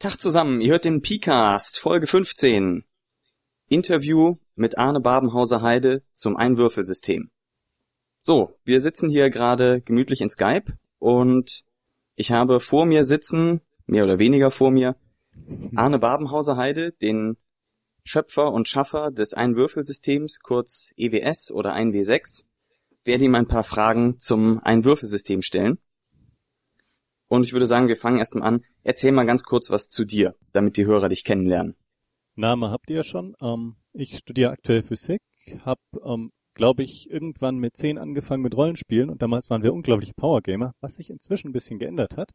Tag zusammen, ihr hört den Picast, Folge 15. Interview mit Arne Babenhauser-Heide zum Einwürfelsystem. So, wir sitzen hier gerade gemütlich in Skype und ich habe vor mir sitzen, mehr oder weniger vor mir, Arne Babenhauser-Heide, den Schöpfer und Schaffer des Einwürfelsystems, kurz EWS oder 1W6, werde ihm ein paar Fragen zum Einwürfelsystem stellen. Und ich würde sagen, wir fangen erstmal an. Erzähl mal ganz kurz was zu dir, damit die Hörer dich kennenlernen. Name habt ihr ja schon. Ähm, ich studiere aktuell Physik, habe, ähm, glaube ich, irgendwann mit zehn angefangen mit Rollenspielen und damals waren wir unglaubliche Powergamer, was sich inzwischen ein bisschen geändert hat.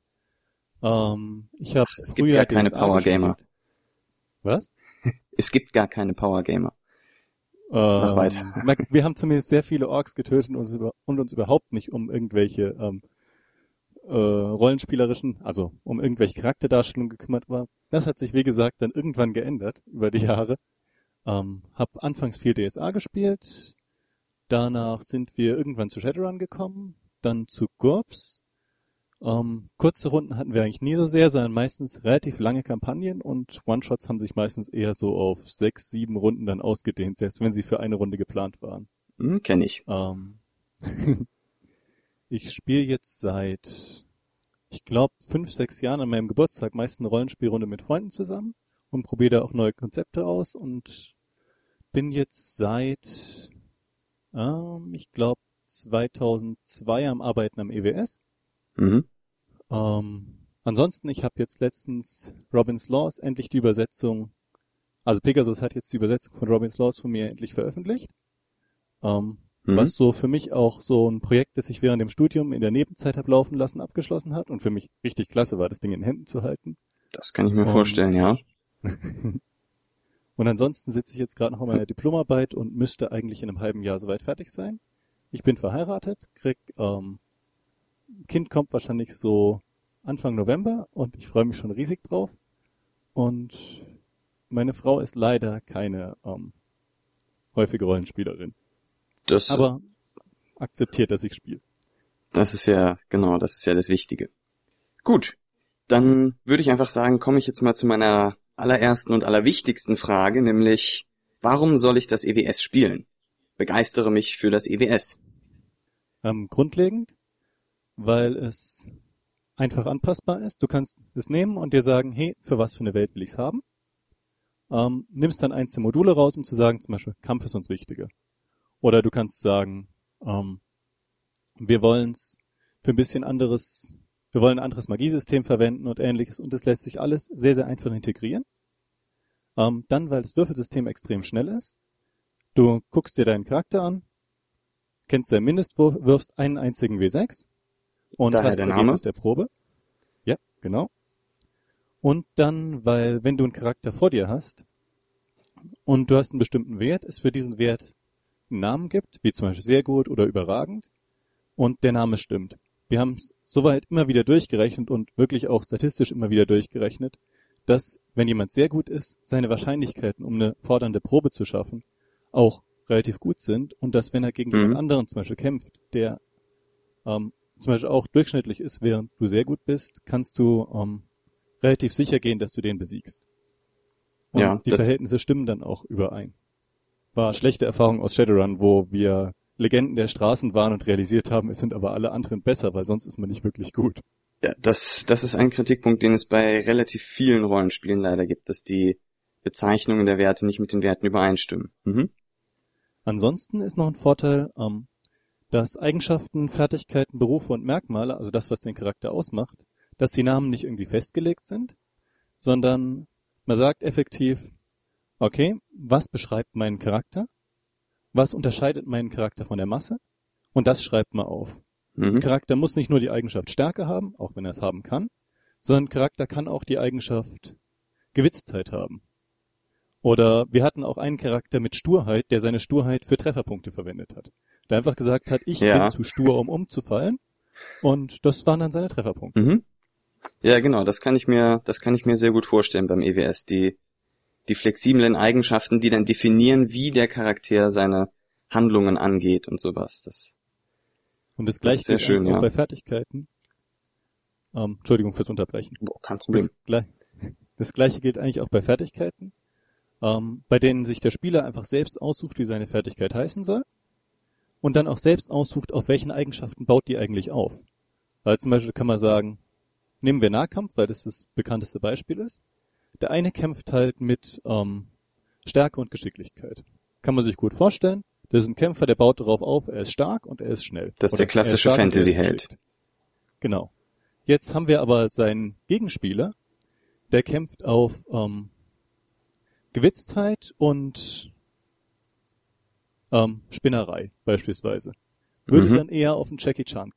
Ähm, ich habe Es gibt gar keine Powergamer. Was? Es gibt gar keine Powergamer. Ähm, weiter. Wir haben zumindest sehr viele Orks getötet und uns, über, und uns überhaupt nicht um irgendwelche ähm, äh, rollenspielerischen, also um irgendwelche Charakterdarstellungen gekümmert. Aber das hat sich, wie gesagt, dann irgendwann geändert über die Jahre. Ähm, hab anfangs viel DSA gespielt. Danach sind wir irgendwann zu Shadowrun gekommen. Dann zu GURPS. Ähm, kurze Runden hatten wir eigentlich nie so sehr, sondern meistens relativ lange Kampagnen und One-Shots haben sich meistens eher so auf sechs, sieben Runden dann ausgedehnt, selbst wenn sie für eine Runde geplant waren. Hm, kenn ich. Ähm, ich spiele jetzt seit, ich glaube, fünf, sechs Jahren an meinem Geburtstag meist eine Rollenspielrunde mit Freunden zusammen und probiere da auch neue Konzepte aus und bin jetzt seit, ähm, ich glaube, 2002 am Arbeiten am EWS. Mhm. Ähm, ansonsten, ich habe jetzt letztens Robin's Laws endlich die Übersetzung, also Pegasus hat jetzt die Übersetzung von Robin's Laws von mir endlich veröffentlicht. Ähm, Mhm. Was so für mich auch so ein Projekt, das ich während dem Studium in der Nebenzeit habe laufen lassen, abgeschlossen hat und für mich richtig klasse war, das Ding in Händen zu halten. Das kann ich mir Und- vorstellen, ja. Und ansonsten sitze ich jetzt gerade noch an meiner Diplomarbeit und müsste eigentlich in einem halben Jahr soweit fertig sein. Ich bin verheiratet, krieg ähm, Kind kommt wahrscheinlich so Anfang November und ich freue mich schon riesig drauf. Und meine Frau ist leider keine ähm, häufige Rollenspielerin, Das, aber akzeptiert, dass ich spiele. das ist ja, genau, das ist ja das Wichtige. Gut. Dann würde ich einfach sagen, komme ich jetzt mal zu meiner allerersten und allerwichtigsten Frage, nämlich, warum soll ich das EWS spielen? Begeistere mich für das EWS. Ähm, grundlegend, weil es einfach anpassbar ist. Du kannst es nehmen und dir sagen, hey, für was für eine Welt will ich's haben? Ähm, nimmst dann eins der Module raus, um zu sagen, zum Beispiel, Kampf ist uns wichtiger. Oder du kannst sagen, ähm, wir wollen's für ein bisschen anderes, wir wollen ein anderes Magiesystem verwenden und ähnliches und das lässt sich alles sehr, sehr einfach integrieren. Ähm, dann, weil das Würfelsystem extrem schnell ist. Du guckst dir deinen Charakter an, kennst deinen Mindestwurf, wirfst einen einzigen W6 und Daher hast der Name. Ergebnis der Probe. Ja, genau. Und dann, weil wenn du einen Charakter vor dir hast und du hast einen bestimmten Wert, es für diesen Wert einen Namen gibt, wie zum Beispiel sehr gut oder überragend, und der Name stimmt. Wir haben es soweit immer wieder durchgerechnet und wirklich auch statistisch immer wieder durchgerechnet, dass wenn jemand sehr gut ist, seine Wahrscheinlichkeiten, um eine fordernde Probe zu schaffen, auch relativ gut sind und dass wenn er gegen Mhm. jemand anderen zum Beispiel kämpft, der ähm, zum Beispiel auch durchschnittlich ist, während du sehr gut bist, kannst du ähm, relativ sicher gehen, dass du den besiegst. Und Ja, die Verhältnisse stimmen dann auch überein. War schlechte Erfahrung aus Shadowrun, wo wir Legenden der Straßen waren und realisiert haben, es sind aber alle anderen besser, weil sonst ist man nicht wirklich gut. Ja, das, das ist ein Kritikpunkt, den es bei relativ vielen Rollenspielen leider gibt, dass die Bezeichnungen der Werte nicht mit den Werten übereinstimmen. Mhm. Ansonsten ist noch ein Vorteil, ähm, dass Eigenschaften, Fertigkeiten, Berufe und Merkmale, also das, was den Charakter ausmacht, dass die Namen nicht irgendwie festgelegt sind, sondern man sagt effektiv, okay, was beschreibt meinen Charakter? Was unterscheidet meinen Charakter von der Masse? Und das schreibt man auf. Mhm. Charakter muss nicht nur die Eigenschaft Stärke haben, auch wenn er es haben kann, sondern Charakter kann auch die Eigenschaft Gewitztheit haben. Oder wir hatten auch einen Charakter mit Sturheit, der seine Sturheit für Trefferpunkte verwendet hat. Der einfach gesagt hat, ich Ja. bin zu stur, um umzufallen. Und das waren dann seine Trefferpunkte. Mhm. Ja, genau, das kann ich mir, das kann ich mir sehr gut vorstellen beim EWS. Die, die flexiblen Eigenschaften, die dann definieren, wie der Charakter seine Handlungen angeht und sowas. Das, Und das Das gleiche ist sehr gilt schön, eigentlich auch ja. bei Fertigkeiten. Ähm, Entschuldigung fürs Unterbrechen. boah, kein Problem. Das, Das gleiche gilt eigentlich auch bei Fertigkeiten, ähm, bei denen sich der Spieler einfach selbst aussucht, wie seine Fertigkeit heißen soll und dann auch selbst aussucht, auf welchen Eigenschaften baut die eigentlich auf. Weil zum Beispiel kann man sagen, nehmen wir Nahkampf, weil das das bekannteste Beispiel ist. Der eine kämpft halt mit ähm, Stärke und Geschicklichkeit. Kann man sich gut vorstellen. Das ist ein Kämpfer, der baut darauf auf, er ist stark und er ist schnell. Das ist der klassische Fantasy-Held. Genau. Jetzt haben wir aber seinen Gegenspieler, der kämpft auf ähm, Gewitztheit und ähm, Spinnerei beispielsweise. Würde mhm. dann eher auf einen Jackie Chan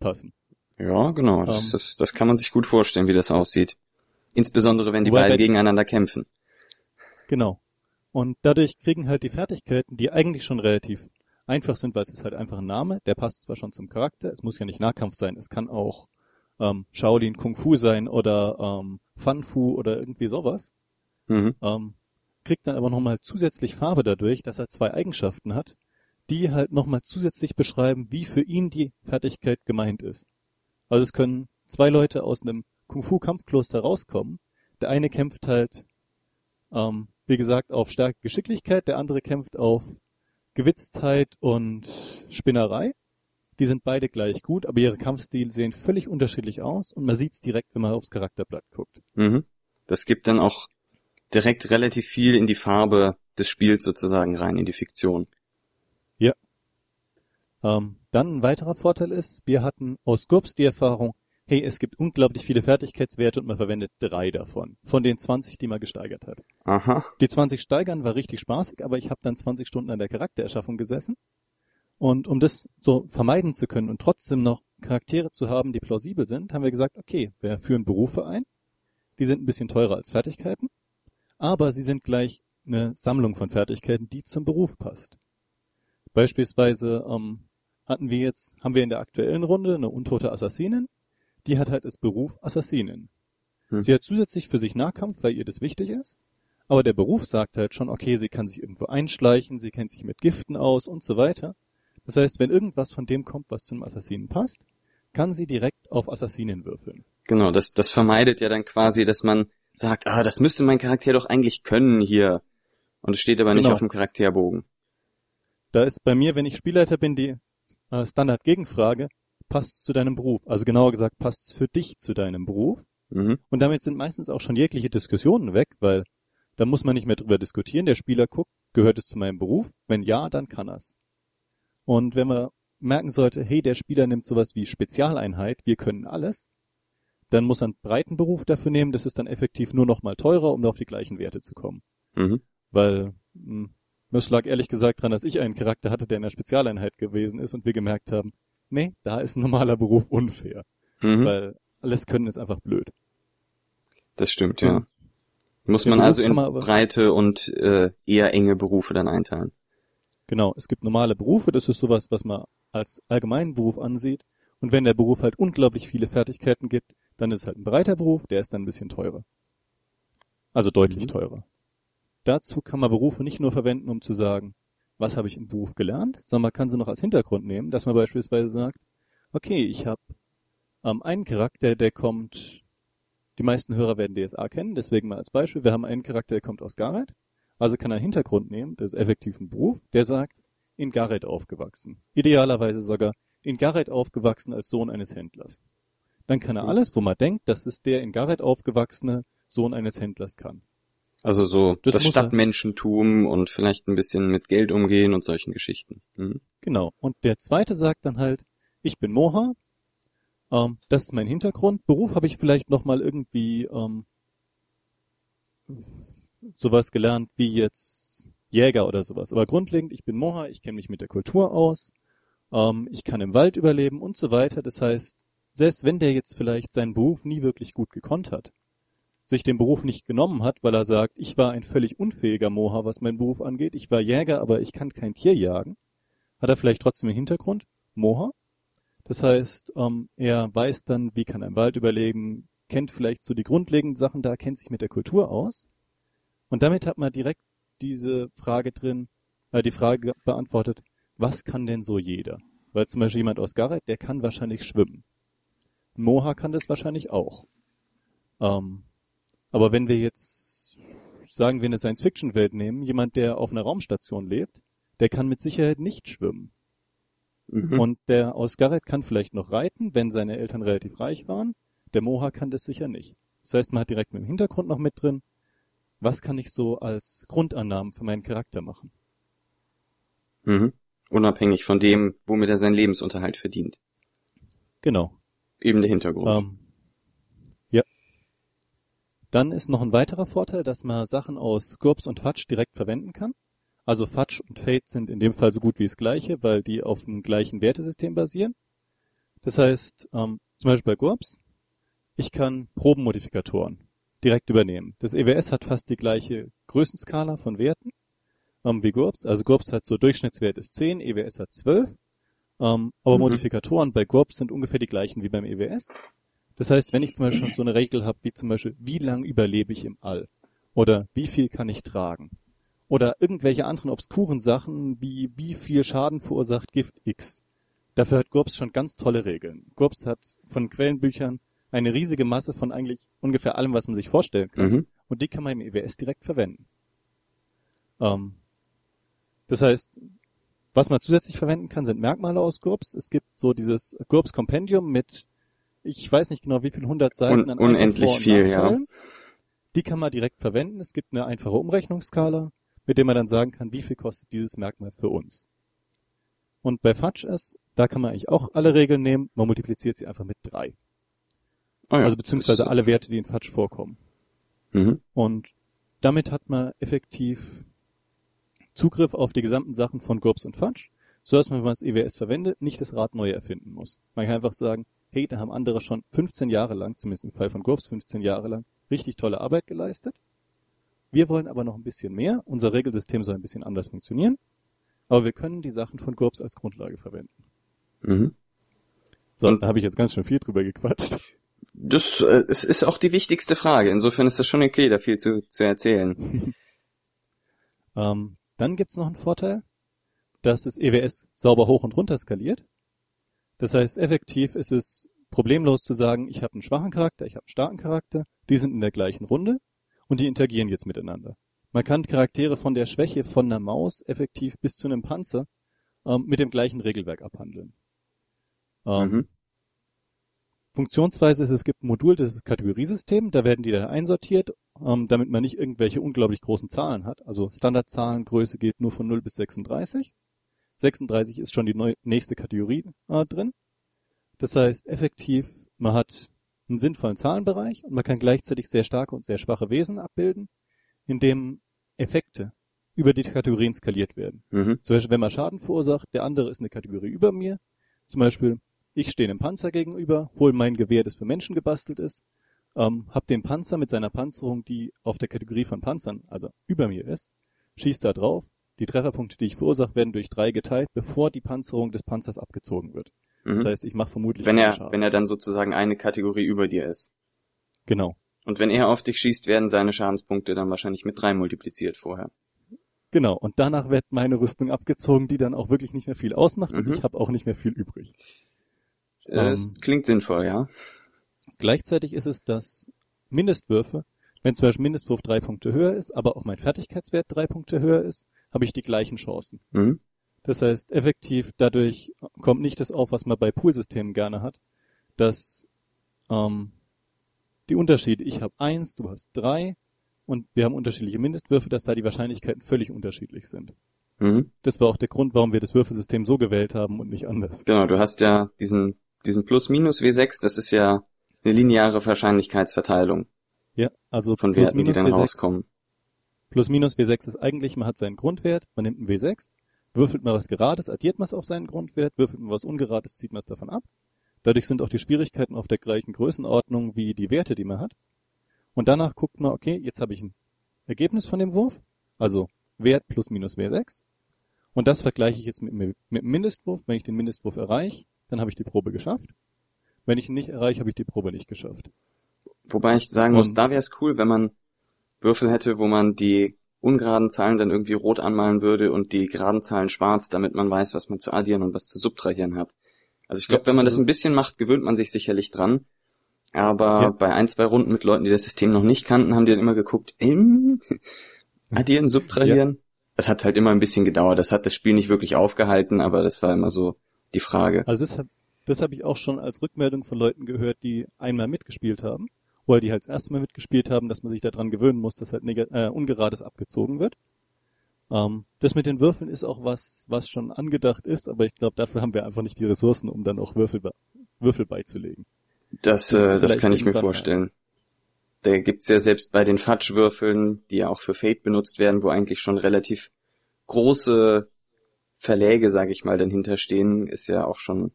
passen. Ja, genau. Das, ähm, das, das kann man sich gut vorstellen, wie das aussieht. Insbesondere, wenn die beiden gegeneinander kämpfen. Genau. Und dadurch kriegen halt die Fertigkeiten, die eigentlich schon relativ einfach sind, weil es ist halt einfach ein Name, der passt zwar schon zum Charakter, es muss ja nicht Nahkampf sein, es kann auch ähm, Shaolin Kung Fu sein oder ähm, Fan Fu oder irgendwie sowas. Mhm. Ähm, kriegt dann aber nochmal zusätzlich Farbe dadurch, dass er zwei Eigenschaften hat, die halt nochmal zusätzlich beschreiben, wie für ihn die Fertigkeit gemeint ist. Also es können zwei Leute aus einem Kung-Fu-Kampfkloster rauskommen. Der eine kämpft halt, ähm, wie gesagt, auf starke Geschicklichkeit, der andere kämpft auf Gewitztheit und Spinnerei. Die sind beide gleich gut, aber ihre Kampfstile sehen völlig unterschiedlich aus und man sieht's direkt, wenn man aufs Charakterblatt guckt. Mhm. Das gibt dann auch direkt relativ viel in die Farbe des Spiels sozusagen rein, in die Fiktion. Ja. Ähm, dann ein weiterer Vorteil ist, wir hatten aus GURPS die Erfahrung, hey, es gibt unglaublich viele Fertigkeitswerte und man verwendet drei davon, von den 20, die man gesteigert hat. Aha. Die 20 steigern war richtig spaßig, aber ich habe dann 20 Stunden an der Charaktererschaffung gesessen. Und um das so vermeiden zu können und trotzdem noch Charaktere zu haben, die plausibel sind, haben wir gesagt, okay, wir führen Berufe ein. Die sind ein bisschen teurer als Fertigkeiten aber sie sind gleich eine Sammlung von Fertigkeiten, die zum Beruf passt. Beispielsweise ähm, hatten wir jetzt, haben wir in der aktuellen Runde eine untote Assassinin, die hat halt als Beruf Assassinin. Hm. Sie hat zusätzlich für sich Nahkampf, weil ihr das wichtig ist, aber der Beruf sagt halt schon, okay, sie kann sich irgendwo einschleichen, sie kennt sich mit Giften aus und so weiter. Das heißt, wenn irgendwas von dem kommt, was zum Assassinen passt, kann sie direkt auf Assassinen würfeln. Genau, das, das vermeidet ja dann quasi, dass man sagt, ah, das müsste mein Charakter doch eigentlich können hier. Und es steht aber nicht genau. auf dem Charakterbogen. Da ist bei mir, wenn ich Spielleiter bin, die äh, Standard-Gegenfrage, passt zu deinem Beruf. Also genauer gesagt, passt für dich zu deinem Beruf. Mhm. Und damit sind meistens auch schon jegliche Diskussionen weg, weil da muss man nicht mehr drüber diskutieren. Der Spieler guckt, gehört es zu meinem Beruf? Wenn ja, dann kann er's. Und wenn man merken sollte, hey, der Spieler nimmt sowas wie Spezialeinheit, wir können alles, dann muss er einen breiten Beruf dafür nehmen, das ist dann effektiv nur noch mal teurer, um auf die gleichen Werte zu kommen. Mhm. Weil mh, hm, das lag ehrlich gesagt dran, dass ich einen Charakter hatte, der in der Spezialeinheit gewesen ist und wir gemerkt haben, nee, da ist ein normaler Beruf unfair. Mhm. Weil alles können ist einfach blöd. Das stimmt, ja. ja. Muss man also in man breite und äh, eher enge Berufe dann einteilen. Genau, es gibt normale Berufe, das ist sowas, was man als allgemeinen Beruf ansieht. Und wenn der Beruf halt unglaublich viele Fertigkeiten gibt, dann ist es halt ein breiter Beruf, der ist dann ein bisschen teurer. Also deutlich mhm. teurer. Dazu kann man Berufe nicht nur verwenden, um zu sagen, was habe ich im Beruf gelernt, sondern man kann sie noch als Hintergrund nehmen, dass man beispielsweise sagt, okay, ich habe ähm, einen Charakter, der kommt, die meisten Hörer werden DSA kennen, deswegen mal als Beispiel, wir haben einen Charakter, der kommt aus Gareth, also kann er einen Hintergrund nehmen, das ist effektiv ein Beruf, der sagt, in Gareth aufgewachsen. Idealerweise sogar in Gareth aufgewachsen als Sohn eines Händlers dann kann er alles, wo man denkt, dass es der in Gareth aufgewachsene Sohn eines Händlers kann. Also so das, das Stadtmenschentum und vielleicht ein bisschen mit Geld umgehen und solchen Geschichten. Mhm. Genau. Und der zweite sagt dann halt, ich bin Moha, ähm, das ist mein Hintergrund. Beruf habe ich vielleicht noch mal irgendwie ähm, sowas gelernt wie jetzt Jäger oder sowas. Aber grundlegend, ich bin Moha, ich kenne mich mit der Kultur aus, ähm, ich kann im Wald überleben und so weiter. Das heißt, selbst wenn der jetzt vielleicht seinen Beruf nie wirklich gut gekonnt hat, sich den Beruf nicht genommen hat, weil er sagt, ich war ein völlig unfähiger Moha, was meinen Beruf angeht, ich war Jäger, aber ich kann kein Tier jagen, hat er vielleicht trotzdem im Hintergrund Moha. Das heißt, ähm, er weiß dann, wie kann im Wald überleben, kennt vielleicht so die grundlegenden Sachen da, kennt sich mit der Kultur aus. Und damit hat man direkt diese Frage drin, äh, die Frage beantwortet, was kann denn so jeder? Weil zum Beispiel jemand aus Gareth, der kann wahrscheinlich schwimmen. Moha kann das wahrscheinlich auch. Ähm, Aber wenn wir jetzt, sagen wir, eine Science-Fiction-Welt nehmen, jemand, der auf einer Raumstation lebt, der kann mit Sicherheit nicht schwimmen. Mhm. Und der aus Garrett kann vielleicht noch reiten, wenn seine Eltern relativ reich waren. Der Moha kann das sicher nicht. Das heißt, man hat direkt mit dem Hintergrund noch mit drin, was kann ich so als Grundannahmen für meinen Charakter machen. Mhm. Unabhängig von dem, womit er seinen Lebensunterhalt verdient. Genau. Eben der Hintergrund. Ähm. Dann ist noch ein weiterer Vorteil, dass man Sachen aus GURPS und Fudge direkt verwenden kann. Also Fudge und Fate sind in dem Fall so gut wie das gleiche, weil die auf dem gleichen Wertesystem basieren. Das heißt, ähm, zum Beispiel bei GURPS, ich kann Probenmodifikatoren direkt übernehmen. Das EWS hat fast die gleiche Größenskala von Werten ähm, wie GURPS. Also GURPS hat so Durchschnittswert ist 10, EWS hat 12. Ähm, aber Mhm. Modifikatoren bei GURPS sind ungefähr die gleichen wie beim EWS. Das heißt, wenn ich zum Beispiel so eine Regel habe, wie zum Beispiel, wie lang überlebe ich im All? Oder wie viel kann ich tragen? Oder irgendwelche anderen obskuren Sachen, wie wie viel Schaden verursacht Gift X. Dafür hat GURPS schon ganz tolle Regeln. GURPS hat von Quellenbüchern eine riesige Masse von eigentlich ungefähr allem, was man sich vorstellen kann. Mhm. Und die kann man im EWS direkt verwenden. Ähm, das heißt, was man zusätzlich verwenden kann, sind Merkmale aus GURPS. Es gibt so dieses GURPS Kompendium mit, ich weiß nicht genau wie viel, 100 Seiten Un- unendlich viel, ja. Die kann man direkt verwenden. Es gibt eine einfache Umrechnungsskala, mit der man dann sagen kann, wie viel kostet dieses Merkmal für uns. Und bei Fudge ist, da kann man eigentlich auch alle Regeln nehmen. Man multipliziert sie einfach mit drei. Oh ja, also beziehungsweise alle Werte, die in Fudge vorkommen. Mhm. Und damit hat man effektiv Zugriff auf die gesamten Sachen von GURPS und Fudge, so dass man, wenn man das EWS verwendet, nicht das Rad neu erfinden muss. Man kann einfach sagen, hey, da haben andere schon 15 Jahre lang, zumindest im Fall von GURPS 15 Jahre lang, richtig tolle Arbeit geleistet. Wir wollen aber noch ein bisschen mehr. Unser Regelsystem soll ein bisschen anders funktionieren. Aber wir können die Sachen von GURPS als Grundlage verwenden. Mhm. So, Und- da habe ich jetzt ganz schön viel drüber gequatscht. Das äh, es ist auch die wichtigste Frage. Insofern ist es schon okay, da viel zu, zu erzählen. Ähm, dann gibt's noch einen Vorteil, dass das EWS sauber hoch und runter skaliert. Das heißt, effektiv ist es problemlos zu sagen, ich habe einen schwachen Charakter, ich habe einen starken Charakter, die sind in der gleichen Runde und die interagieren jetzt miteinander. Man kann Charaktere von der Schwäche von einer Maus effektiv bis zu einem Panzer ähm, mit dem gleichen Regelwerk abhandeln. Ähm, Mhm. Funktionsweise ist es gibt ein Modul, das ist das Kategoriesystem, da werden die dann einsortiert, ähm, damit man nicht irgendwelche unglaublich großen Zahlen hat. Also Standardzahlengröße geht nur von 0 bis 36. 36 ist schon die neu, nächste Kategorie äh, drin. Das heißt, effektiv, man hat einen sinnvollen Zahlenbereich und man kann gleichzeitig sehr starke und sehr schwache Wesen abbilden, indem Effekte über die Kategorien skaliert werden. Mhm. Zum Beispiel, wenn man Schaden verursacht, der andere ist eine Kategorie über mir. Zum Beispiel, ich stehe einem Panzer gegenüber, hole mein Gewehr, das für Menschen gebastelt ist, ähm, hab den Panzer mit seiner Panzerung, die auf der Kategorie von Panzern, also über mir ist, schieß da drauf. Die Trefferpunkte, die ich verursache, werden durch drei geteilt, bevor die Panzerung des Panzers abgezogen wird. Mhm. Das heißt, ich mache vermutlich wenn er, Schaden. wenn er dann sozusagen eine Kategorie über dir ist. genau. Und wenn er auf dich schießt, werden seine Schadenspunkte dann wahrscheinlich mit drei multipliziert vorher. Genau. Und danach wird meine Rüstung abgezogen, die dann auch wirklich nicht mehr viel ausmacht und Mhm. ich habe auch nicht mehr viel übrig. Das Ähm. klingt sinnvoll, ja. Gleichzeitig ist es, dass Mindestwürfe, wenn zum Beispiel Mindestwurf drei Punkte höher ist, aber auch mein Fertigkeitswert drei Punkte höher ist, habe ich die gleichen Chancen. Mhm. Das heißt, effektiv dadurch kommt nicht das auf, was man bei Poolsystemen gerne hat, dass ähm, die Unterschiede, ich habe eins, du hast drei und wir haben unterschiedliche Mindestwürfe, dass da die Wahrscheinlichkeiten völlig unterschiedlich sind. Mhm. Das war auch der Grund, warum wir das Würfelsystem so gewählt haben und nicht anders. Genau, du hast ja diesen, diesen Plus-Minus W6, das ist ja eine lineare Wahrscheinlichkeitsverteilung Ja, also von plus Werten, die minus dann W6 rauskommen. Plus minus W6 ist eigentlich, man hat seinen Grundwert, man nimmt einen W6, würfelt mal was Gerades, addiert man es auf seinen Grundwert, würfelt man was Ungerades, zieht man es davon ab. Dadurch sind auch die Schwierigkeiten auf der gleichen Größenordnung wie die Werte, die man hat. Und danach guckt man, okay, jetzt habe ich ein Ergebnis von dem Wurf, also Wert plus minus W6. Und das vergleiche ich jetzt mit, mit dem Mindestwurf. Wenn ich den Mindestwurf erreiche, dann habe ich die Probe geschafft. Wenn ich ihn nicht erreiche, habe ich die Probe nicht geschafft. Wobei ich sagen muss, Und- da wäre es cool, wenn man Würfel hätte, wo man die ungeraden Zahlen dann irgendwie rot anmalen würde und die geraden Zahlen schwarz, damit man weiß, was man zu addieren und was zu subtrahieren hat. Also ich glaube, Ja, wenn man das also- ein bisschen macht, gewöhnt man sich sicherlich dran. aber ja. bei ein, zwei Runden mit Leuten, die das System noch nicht kannten, haben die dann immer geguckt, ähm, addieren, subtrahieren. Ja. Das hat halt immer ein bisschen gedauert. Das hat das Spiel nicht wirklich aufgehalten, aber das war immer so die Frage. Also das, das habe ich auch schon als Rückmeldung von Leuten gehört, die einmal mitgespielt haben, oder die halt das erste Mal mitgespielt haben, dass man sich daran gewöhnen muss, dass halt äh, ungerades abgezogen wird. Ähm, das mit den Würfeln ist auch was, was schon angedacht ist, aber ich glaube, dafür haben wir einfach nicht die Ressourcen, um dann auch Würfel, Würfel beizulegen. Das, das, äh, das kann ich mir vorstellen. Da gibt's ja selbst bei den Fatsch-Würfeln, die ja auch für Fate benutzt werden, wo eigentlich schon relativ große Verläge, sage ich mal, dann hinterstehen, ist ja auch schon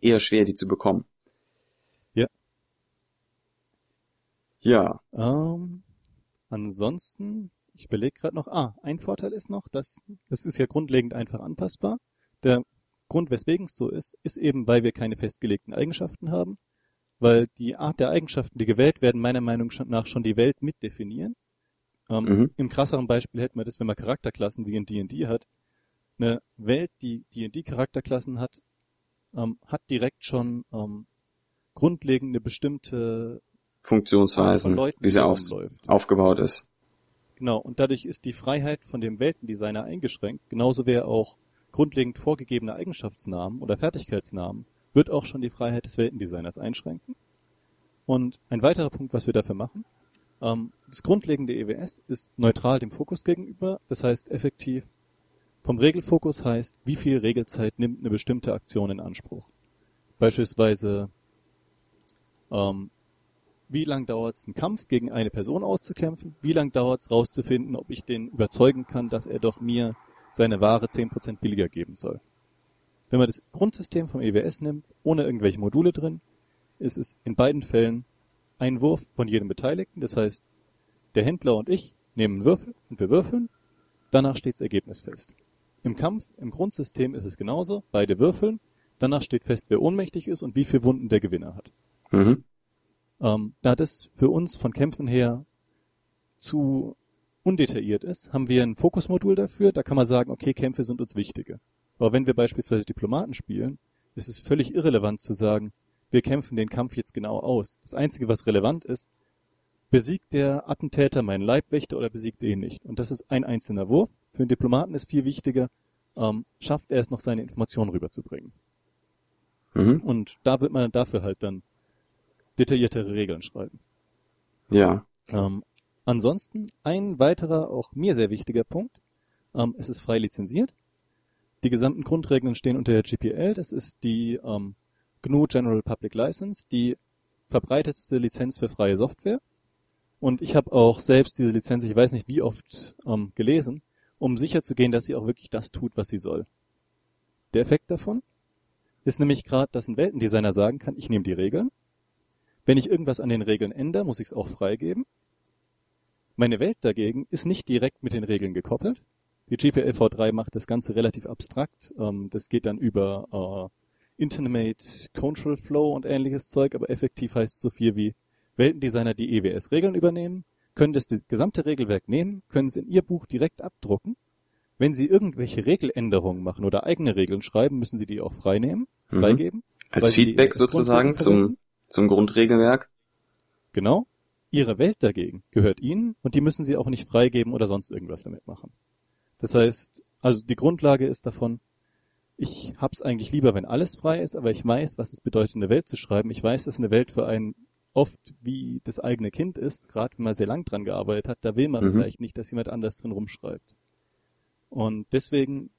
eher schwer, die zu bekommen. Ja. Ja. Ähm, ansonsten ich überlege gerade noch, ah, ein Vorteil ist noch, dass es ist ja grundlegend einfach anpassbar. Der Grund, weswegen es so ist, ist eben, weil wir keine festgelegten Eigenschaften haben, weil die Art der Eigenschaften, die gewählt werden, meiner Meinung nach schon die Welt mitdefinieren. Ähm, mhm. Im krasseren Beispiel hätten wir das, wenn man Charakterklassen wie in D&D hat. Eine Welt, die D&D-Charakterklassen hat, ähm, hat direkt schon ähm, grundlegend eine bestimmte Funktionsweisen, wie sie auf, aufgebaut ist. Genau, und dadurch ist die Freiheit von dem Weltendesigner eingeschränkt, genauso wie auch grundlegend vorgegebene Eigenschaftsnamen oder Fertigkeitsnamen wird auch schon die Freiheit des Weltendesigners einschränken. Und ein weiterer Punkt, was wir dafür machen, ähm, das grundlegende EWS ist neutral dem Fokus gegenüber, das heißt effektiv vom Regelfokus heißt, wie viel Regelzeit nimmt eine bestimmte Aktion in Anspruch. Beispielsweise ähm, wie lang dauert es, einen Kampf gegen eine Person auszukämpfen, wie lang dauert es rauszufinden, ob ich den überzeugen kann, dass er doch mir seine Ware 10% billiger geben soll. Wenn man das Grundsystem vom EWS nimmt, ohne irgendwelche Module drin, ist es in beiden Fällen ein Wurf von jedem Beteiligten. Das heißt, der Händler und ich nehmen einen Würfel und wir würfeln. Danach steht das Ergebnis fest. Im Kampf, im Grundsystem ist es genauso. Beide würfeln. Danach steht fest, wer ohnmächtig ist und wie viele Wunden der Gewinner hat. Mhm. Ähm, da das für uns von Kämpfen her zu undetailliert ist, haben wir ein Fokusmodul dafür. Da kann man sagen, okay, Kämpfe sind uns wichtige. Aber wenn wir beispielsweise Diplomaten spielen, ist es völlig irrelevant zu sagen, wir kämpfen den Kampf jetzt genau aus. Das Einzige, was relevant ist, besiegt der Attentäter meinen Leibwächter oder besiegt er ihn nicht. Und das ist ein einzelner Wurf. Für einen Diplomaten ist viel wichtiger, ähm, schafft er es noch, seine Informationen rüberzubringen. Mhm. Und da wird man dafür halt dann detailliertere Regeln schreiben. Ja. Ähm, ansonsten ein weiterer, auch mir sehr wichtiger Punkt. Ähm, es ist frei lizenziert. Die gesamten Grundregeln stehen unter der GPL. Das ist die ähm, GNU General Public License, die verbreitetste Lizenz für freie Software. Und ich habe auch selbst diese Lizenz, ich weiß nicht wie oft, ähm, gelesen, um sicher zu gehen, dass sie auch wirklich das tut, was sie soll. Der Effekt davon ist nämlich gerade, dass ein Weltendesigner sagen kann, ich nehme die Regeln, wenn ich irgendwas an den Regeln ändere, muss ich es auch freigeben. Meine Welt dagegen ist nicht direkt mit den Regeln gekoppelt. Die GPLv3 macht das Ganze relativ abstrakt. Ähm, das geht dann über äh, Intimate Control Flow und ähnliches Zeug, aber effektiv heißt es so viel wie Weltendesigner, die EWS-Regeln übernehmen, können das, gesamte Regelwerk nehmen, können es in ihr Buch direkt abdrucken. Wenn sie irgendwelche Regeländerungen machen oder eigene Regeln schreiben, müssen sie die auch freinehmen, mhm. freigeben. Als Feedback sozusagen zum, zum Grundregelwerk. Genau. Ihre Welt dagegen gehört Ihnen und die müssen Sie auch nicht freigeben oder sonst irgendwas damit machen. Das heißt, also die Grundlage ist davon, ich hab's eigentlich lieber, wenn alles frei ist, aber ich weiß, was es bedeutet, eine Welt zu schreiben. Ich weiß, dass eine Welt für einen oft wie das eigene Kind ist, gerade wenn man sehr lang dran gearbeitet hat, da will man mhm. vielleicht nicht, dass jemand anders drin rumschreibt. Und deswegen,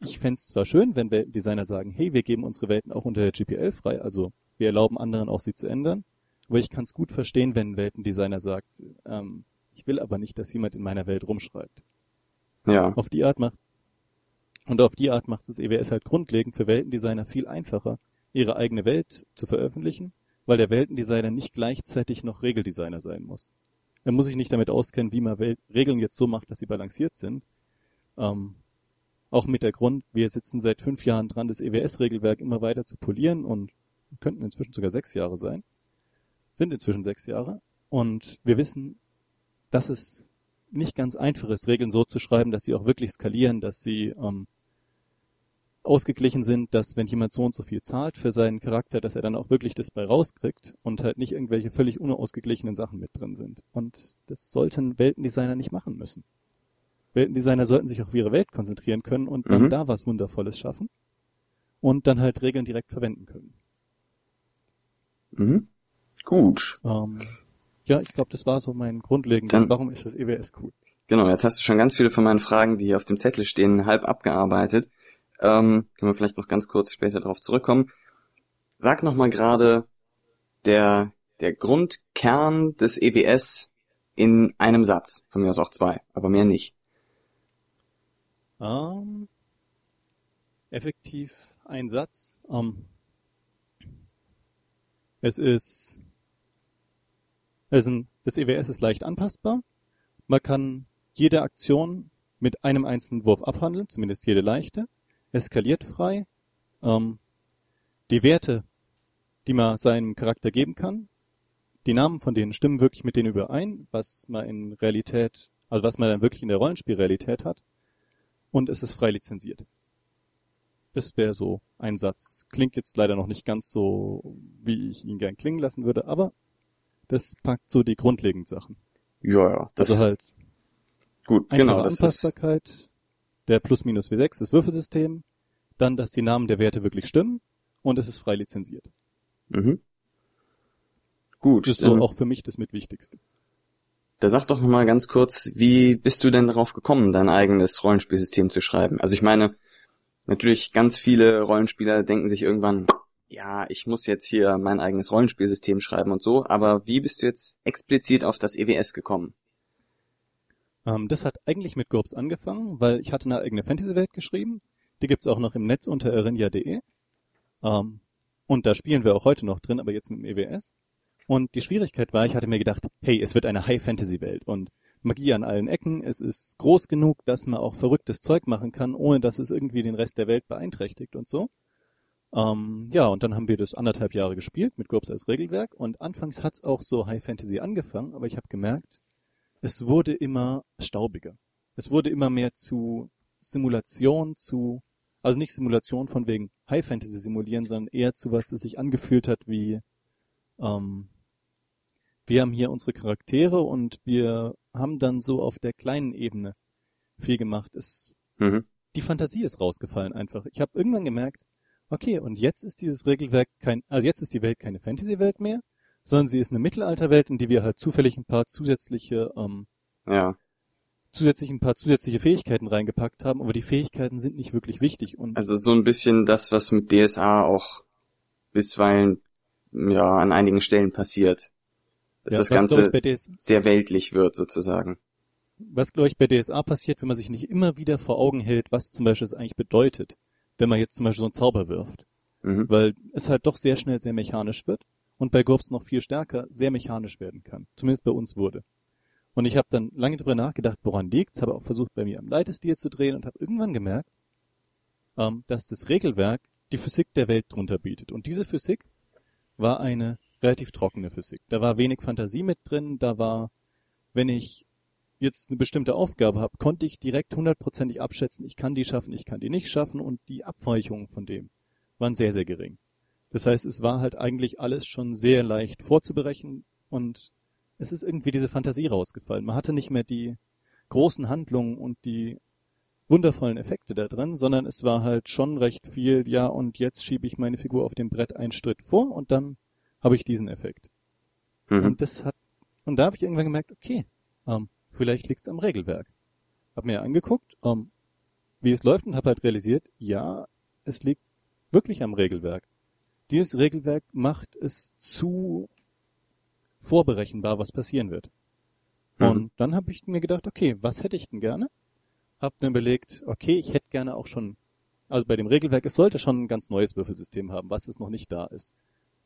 ich fände zwar schön, wenn Weltendesigner sagen, hey, wir geben unsere Welten auch unter der GPL frei, also wir erlauben anderen auch, sie zu ändern. Aber ich kann es gut verstehen, wenn ein Weltendesigner sagt, ähm, ich will aber nicht, dass jemand in meiner Welt rumschreibt. Ja. Auf die Art macht und auf die Art macht es EWS halt grundlegend für Weltendesigner viel einfacher, ihre eigene Welt zu veröffentlichen, weil der Weltendesigner nicht gleichzeitig noch Regeldesigner sein muss. Er muss sich nicht damit auskennen, wie man Welt Regeln jetzt so macht, dass sie balanciert sind. Ähm, auch mit der Grund, wir sitzen seit fünf Jahren dran, das EWS-Regelwerk immer weiter zu polieren und könnten inzwischen sogar sechs Jahre sein, sind inzwischen sechs Jahre. Und wir wissen, dass es nicht ganz einfach ist, Regeln so zu schreiben, dass sie auch wirklich skalieren, dass sie ähm, ausgeglichen sind, dass wenn jemand so und so viel zahlt für seinen Charakter, dass er dann auch wirklich das bei rauskriegt und halt nicht irgendwelche völlig unausgeglichenen Sachen mit drin sind. Und das sollten Weltendesigner nicht machen müssen. Weltendesigner sollten sich auf ihre Welt konzentrieren können und dann Mhm. da was Wundervolles schaffen und dann halt Regeln direkt verwenden können. Mhm. Gut. Ähm, ja, ich glaube, das war so mein grundlegendes, Dann- warum ist das EWS cool? Genau, jetzt hast du schon ganz viele von meinen Fragen, die hier auf dem Zettel stehen, halb abgearbeitet. Ähm, können wir vielleicht noch ganz kurz später darauf zurückkommen. Sag noch mal gerade der, der Grundkern des EWS in einem Satz. Von mir aus auch zwei, aber mehr nicht. Ähm, effektiv ein Satz. Ähm, es ist, es ist ein, das EWS ist leicht anpassbar. Man kann jede Aktion mit einem einzelnen Wurf abhandeln, zumindest jede leichte. Es skaliert frei. Ähm, die Werte, die man seinem Charakter geben kann, die Namen von denen stimmen wirklich mit denen überein, was man in Realität, also was man dann wirklich in der Rollenspielrealität hat und es ist frei lizenziert. Das wäre so ein Satz. Klingt jetzt leider noch nicht ganz so, wie ich ihn gern klingen lassen würde, aber das packt so die grundlegenden Sachen. Ja, ja. Das also halt gut, einfache genau. Das ist, Anpassbarkeit, der Plus-Minus W6, das Würfelsystem, dann, dass die Namen der Werte wirklich stimmen und es ist frei lizenziert. mhm. Gut. Das ist so auch für mich das mitwichtigste. Da sag doch noch mal ganz kurz, wie bist du denn darauf gekommen, dein eigenes Rollenspielsystem zu schreiben? Also ich meine, natürlich ganz viele Rollenspieler denken sich irgendwann, ja, ich muss jetzt hier mein eigenes Rollenspielsystem schreiben und so, aber wie bist du jetzt explizit auf das EWS gekommen? Ähm, das hat eigentlich mit GURPS angefangen, weil ich hatte eine eigene Fantasy-Welt geschrieben. Die gibt's auch noch im Netz unter erinja.de. Ähm, und da spielen wir auch heute noch drin, aber jetzt mit dem EWS. Und die Schwierigkeit war, ich hatte mir gedacht, hey, es wird eine High-Fantasy-Welt und Magie an allen Ecken. Es ist groß genug, dass man auch verrücktes Zeug machen kann, ohne dass es irgendwie den Rest der Welt beeinträchtigt und so. Ähm, ja, und dann haben wir das anderthalb Jahre gespielt mit GURPS als Regelwerk und anfangs hat's auch so High Fantasy angefangen, aber ich habe gemerkt, es wurde immer staubiger. Es wurde immer mehr zu Simulation, zu, also nicht Simulation von wegen High Fantasy simulieren, sondern eher zu was, das sich angefühlt hat wie, ähm, wir haben hier unsere Charaktere und wir haben dann so auf der kleinen Ebene viel gemacht. Es, Mhm. die Fantasie ist rausgefallen einfach. Ich habe irgendwann gemerkt, okay, und jetzt ist dieses Regelwerk kein, also jetzt ist die Welt keine Fantasy-Welt mehr, sondern sie ist eine Mittelalterwelt, in die wir halt zufällig ein paar zusätzliche, ähm, Ja. zusätzlich ein paar zusätzliche Fähigkeiten reingepackt haben, aber die Fähigkeiten sind nicht wirklich wichtig und Also so ein bisschen das, was mit DSA auch bisweilen ja an einigen Stellen passiert. Dass ja, das Ganze ich, bei DS, sehr weltlich wird sozusagen. was glaube ich bei DSA passiert, wenn man sich nicht immer wieder vor Augen hält, was zum Beispiel es eigentlich bedeutet, wenn man jetzt zum Beispiel so einen Zauber wirft. Mhm. weil es halt doch sehr schnell sehr mechanisch wird und bei GURPS noch viel stärker sehr mechanisch werden kann. Zumindest bei uns wurde. Und ich habe dann lange drüber nachgedacht, woran liegt's, habe auch versucht, bei mir am Leitestil zu drehen und habe irgendwann gemerkt, ähm, dass das Regelwerk die Physik der Welt drunter bietet. Und diese Physik war eine relativ trockene Physik. Da war wenig Fantasie mit drin, da war, wenn ich jetzt eine bestimmte Aufgabe habe, konnte ich direkt hundertprozentig abschätzen, ich kann die schaffen, ich kann die nicht schaffen und die Abweichungen von dem waren sehr, sehr gering. Das heißt, es war halt eigentlich alles schon sehr leicht vorzuberechnen und es ist irgendwie diese Fantasie rausgefallen. Man hatte nicht mehr die großen Handlungen und die wundervollen Effekte da drin, sondern es war halt schon recht viel, ja, und jetzt schiebe ich meine Figur auf dem Brett einen Schritt vor und dann habe ich diesen Effekt. Mhm. Und das hat, und da habe ich irgendwann gemerkt, okay, ähm, vielleicht liegt's am Regelwerk. Hab mir angeguckt, ähm, wie es läuft und habe halt realisiert, ja, es liegt wirklich am Regelwerk. Dieses Regelwerk macht es zu vorberechenbar, was passieren wird. Mhm. Und dann habe ich mir gedacht, okay, was hätte ich denn gerne? Hab dann überlegt, okay, ich hätte gerne auch schon, also bei dem Regelwerk, es sollte schon ein ganz neues Würfelsystem haben, was es noch nicht da ist.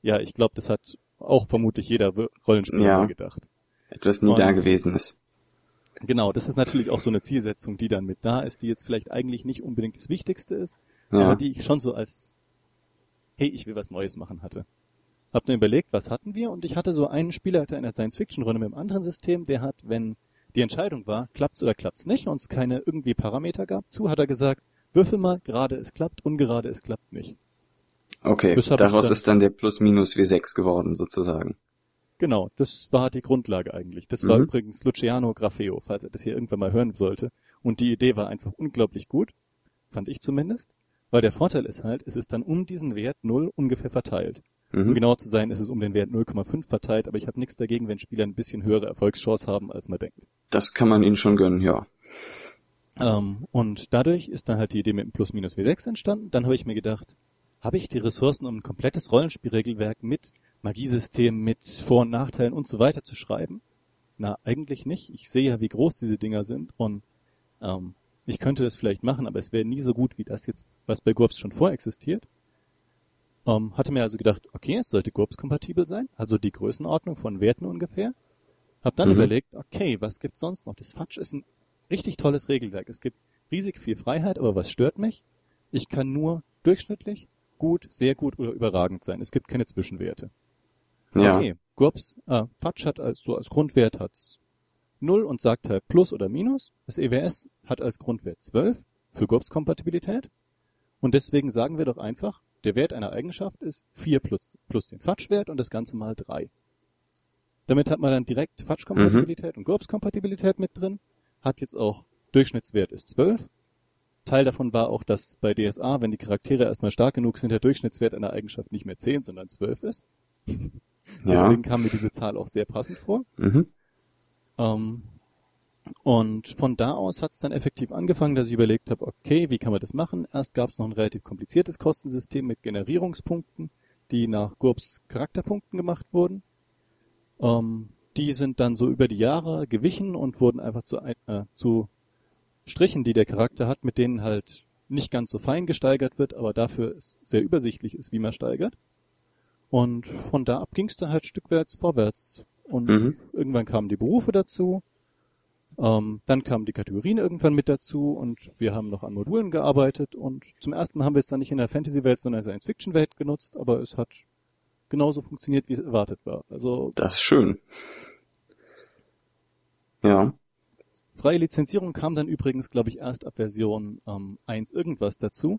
Ja, ich glaube, das hat auch vermutlich jeder Rollenspieler Ja. gedacht. Etwas nie Und- da gewesen ist. Genau, das ist natürlich auch so eine Zielsetzung, die dann mit da ist, die jetzt vielleicht eigentlich nicht unbedingt das Wichtigste ist, Ja. aber die ich schon so als, hey, ich will was Neues machen hatte. Hab dann überlegt, was hatten wir und ich hatte so einen Spielleiter in der Science-Fiction-Runde mit einem anderen System, der hat, wenn die Entscheidung war, klappt's oder klappt's nicht und es keine irgendwie Parameter gab, zu hat er gesagt, Würfel mal, gerade es klappt, ungerade es klappt nicht. Okay, daraus dann- ist dann der Plus-Minus W6 geworden, sozusagen. Genau, das war die Grundlage eigentlich. Das war Mhm. übrigens Luciano Grafeo, falls er das hier irgendwann mal hören sollte. Und die Idee war einfach unglaublich gut, fand ich zumindest. Weil der Vorteil ist halt, es ist dann um diesen Wert 0 ungefähr verteilt. Um Mhm. genauer zu sein, ist es um den Wert 0,5 verteilt, aber ich habe nichts dagegen, wenn Spieler ein bisschen höhere Erfolgschance haben, als man denkt. Das kann man ihnen schon gönnen, ja. Ähm, und dadurch ist dann halt die Idee mit dem Plus-Minus W6 entstanden. Dann habe ich mir gedacht, habe ich die Ressourcen, um ein komplettes Rollenspielregelwerk mit Magiesystem, mit Vor- und Nachteilen und so weiter zu schreiben? Na, eigentlich nicht. Ich sehe ja, wie groß diese Dinger sind und ähm, ich könnte das vielleicht machen, aber es wäre nie so gut wie das jetzt, was bei GURPS schon vorexistiert. Ähm, hatte mir also gedacht, okay, es sollte GURPS-kompatibel sein, also die Größenordnung von Werten ungefähr. Hab dann Mhm. überlegt, okay, was gibt's sonst noch? Das Fatsch ist ein richtig tolles Regelwerk. Es gibt riesig viel Freiheit, aber was stört mich? Ich kann nur durchschnittlich, gut, sehr gut oder überragend sein. Es gibt keine Zwischenwerte. Ja. Okay, GURPS, äh, Fatsch hat als, so als Grundwert hat's 0 und sagt halt Plus oder Minus. Das EWS hat als Grundwert 12 für GURPS-Kompatibilität. Und deswegen sagen wir doch einfach, der Wert einer Eigenschaft ist 4 plus, plus den Fatsch-Wert und das Ganze mal 3. Damit hat man dann direkt Fatsch-Kompatibilität und GURPS-Kompatibilität mit drin. Hat jetzt auch Durchschnittswert ist 12. Teil davon war auch, dass bei DSA, wenn die Charaktere erstmal stark genug sind, der Durchschnittswert einer Eigenschaft nicht mehr 10, sondern 12 ist. Ja. Deswegen kam mir diese Zahl auch sehr passend vor. Mhm. Ähm, und von da aus hat es dann effektiv angefangen, dass ich überlegt habe, okay, wie kann man das machen? Erst gab es noch ein relativ kompliziertes Kostensystem mit Generierungspunkten, die nach GURPS Charakterpunkten gemacht wurden. Ähm, die sind dann so über die Jahre gewichen und wurden einfach zu, ein- äh, zu Strichen, die der Charakter hat, mit denen halt nicht ganz so fein gesteigert wird, aber dafür sehr übersichtlich ist, wie man steigert. Und von da ab ging es dann halt stückwärts vorwärts. Und Mhm. irgendwann kamen die Berufe dazu. Ähm, dann kamen die Kategorien irgendwann mit dazu und wir haben noch an Modulen gearbeitet und zum ersten Mal haben wir es dann nicht in der Fantasy-Welt, sondern in der Science-Fiction-Welt genutzt, aber es hat genauso funktioniert, wie es erwartet war. Also Das ist schön. Ja. Freie Lizenzierung kam dann übrigens, glaube ich, erst ab Version ähm, 1 irgendwas dazu.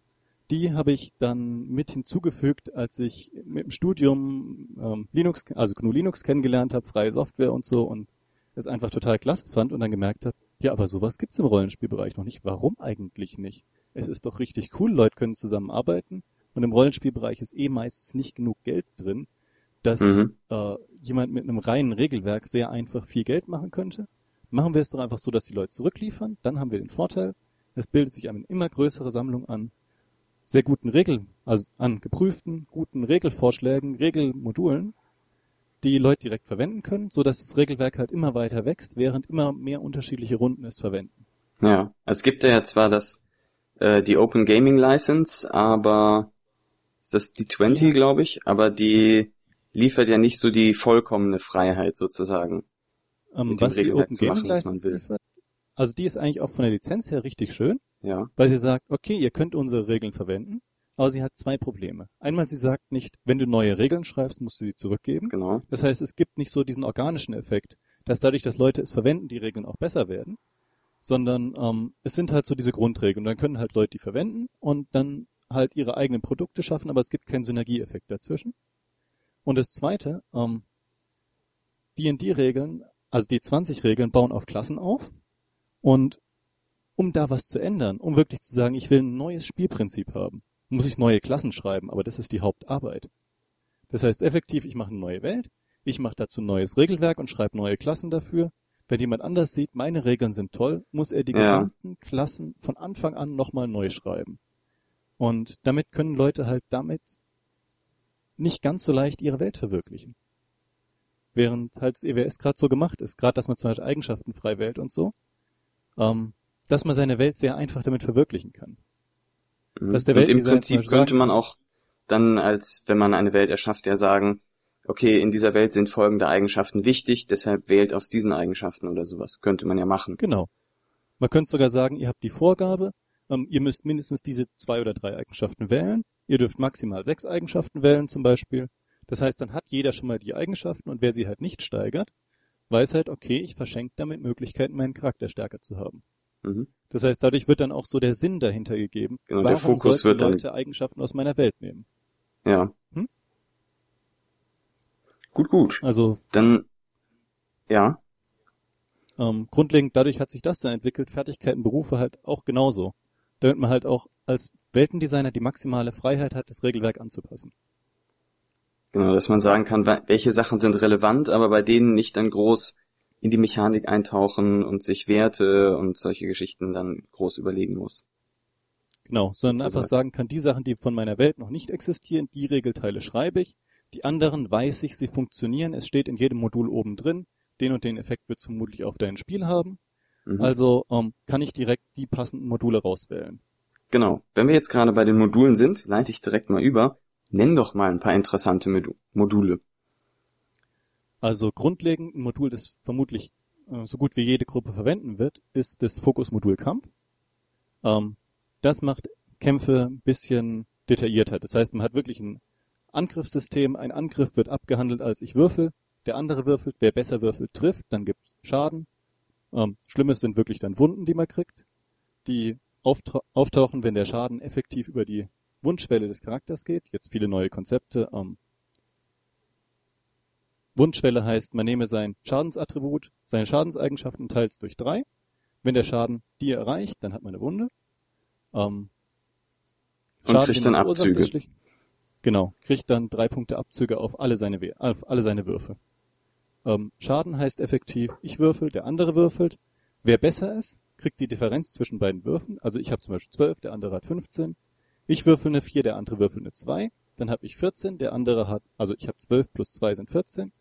Die habe ich dann mit hinzugefügt, als ich mit dem Studium ähm, Linux, also GNU Linux kennengelernt habe, freie Software und so und es einfach total klasse fand und dann gemerkt habe, ja, aber sowas gibt's im Rollenspielbereich noch nicht. Warum eigentlich nicht? Es ist doch richtig cool, Leute können zusammenarbeiten und im Rollenspielbereich ist eh meistens nicht genug Geld drin, dass Mhm. äh, jemand mit einem reinen Regelwerk sehr einfach viel Geld machen könnte. Machen wir es doch einfach so, dass die Leute zurückliefern, dann haben wir den Vorteil, es bildet sich eine immer größere Sammlung an sehr guten Regeln, also an geprüften, guten Regelvorschlägen, Regelmodulen, die Leute direkt verwenden können, so dass das Regelwerk halt immer weiter wächst, während immer mehr unterschiedliche Runden es verwenden. Ja. Es gibt ja zwar das, äh, die Open Gaming License, aber ist das die 20, glaube ich, aber die liefert ja nicht so die vollkommene Freiheit sozusagen. Ähm, was die Open machen, Gaming man License will. liefert, also die ist eigentlich auch von der Lizenz her richtig schön, Ja. weil sie sagt, okay, ihr könnt unsere Regeln verwenden, aber sie hat zwei Probleme. Einmal, sie sagt nicht, wenn du neue Regeln schreibst, musst du sie zurückgeben. Genau. Das heißt, es gibt nicht so diesen organischen Effekt, dass dadurch, dass Leute es verwenden, die Regeln auch besser werden, sondern ähm, es sind halt so diese Grundregeln. Und dann können halt Leute die verwenden und dann halt ihre eigenen Produkte schaffen, aber es gibt keinen Synergieeffekt dazwischen. Und das Zweite, ähm, D&D-Regeln, also die 20-Regeln bauen auf Klassen auf und um da was zu ändern, um wirklich zu sagen, ich will ein neues Spielprinzip haben, muss ich neue Klassen schreiben, aber das ist die Hauptarbeit. Das heißt effektiv, ich mache eine neue Welt, ich mache dazu ein neues Regelwerk und schreibe neue Klassen dafür. Wenn jemand anders sieht, meine Regeln sind toll, muss er die Ja. gesamten Klassen von Anfang an nochmal neu schreiben. Und damit können Leute halt damit nicht ganz so leicht ihre Welt verwirklichen. Während halt EWS gerade so gemacht ist, gerade dass man zum Beispiel Eigenschaften frei wählt und so, ähm, dass man seine Welt sehr einfach damit verwirklichen kann. Mhm. Dass der Und im Prinzip könnte sagt- man auch dann als, wenn man eine Welt erschafft, ja sagen, okay, in dieser Welt sind folgende Eigenschaften wichtig, deshalb wählt aus diesen Eigenschaften oder sowas. Könnte man ja machen. Genau. Man könnte sogar sagen, ihr habt die Vorgabe, ähm, ihr müsst mindestens diese zwei oder drei Eigenschaften wählen. Ihr dürft maximal sechs Eigenschaften wählen zum Beispiel. Das heißt, dann hat jeder schon mal die Eigenschaften und wer sie halt nicht steigert, weiß halt, okay, ich verschenke damit Möglichkeiten, meinen Charakter stärker zu haben. Mhm. Das heißt, dadurch wird dann auch so der Sinn dahinter gegeben. Genau, Warum der Fokus wird Leute dann Eigenschaften aus meiner Welt nehmen. Ja. Hm? Gut, gut. Also dann ja. Ähm, grundlegend dadurch hat sich das dann entwickelt, Fertigkeiten, Berufe halt auch genauso. Damit man halt auch als Weltendesigner die maximale Freiheit hat, das Regelwerk anzupassen. Genau, dass man sagen kann, welche Sachen sind relevant, aber bei denen nicht dann groß in die Mechanik eintauchen und sich Werte und solche Geschichten dann groß überlegen muss. Genau, sondern einfach sagen kann, die Sachen, die von meiner Welt noch nicht existieren, die Regelteile schreibe ich, die anderen weiß ich, sie funktionieren, es steht in jedem Modul oben drin, den und den Effekt wird es vermutlich auf dein Spiel haben. Mhm. Also ähm, kann ich direkt die passenden Module rauswählen. Genau. Wenn wir jetzt gerade bei den Modulen sind, leite ich direkt mal über. Nenn doch mal ein paar interessante Module. Also grundlegend ein Modul, das vermutlich äh, so gut wie jede Gruppe verwenden wird, ist das Fokusmodul Kampf. Ähm, das macht Kämpfe ein bisschen detaillierter. Das heißt, man hat wirklich ein Angriffssystem. Ein Angriff wird abgehandelt als ich würfel, der andere würfelt, wer besser würfelt, trifft, dann gibt's Schaden. Ähm, Schlimmes sind wirklich dann Wunden, die man kriegt, die auftauchen, wenn der Schaden effektiv über die Wunschschwelle des Charakters geht. Jetzt viele neue Konzepte. Ähm, Wunschschwelle heißt, man nehme sein Schadensattribut, seine Schadenseigenschaften teilt es durch drei. Wenn der Schaden die erreicht, dann hat man eine Wunde. Ähm, Schaden, Und kriegt dann Abzüge. Genau, kriegt dann drei Punkte Abzüge auf alle seine, auf alle seine Würfe. Ähm, Schaden heißt effektiv, ich würfel, der andere würfelt. Wer besser ist, kriegt die Differenz zwischen beiden Würfen. Also ich habe zum Beispiel 12, der andere hat 15. Ich würfel eine 4, der andere würfelt eine 2. Dann habe ich 14, der andere hat, also ich habe 12 plus 2 sind 14.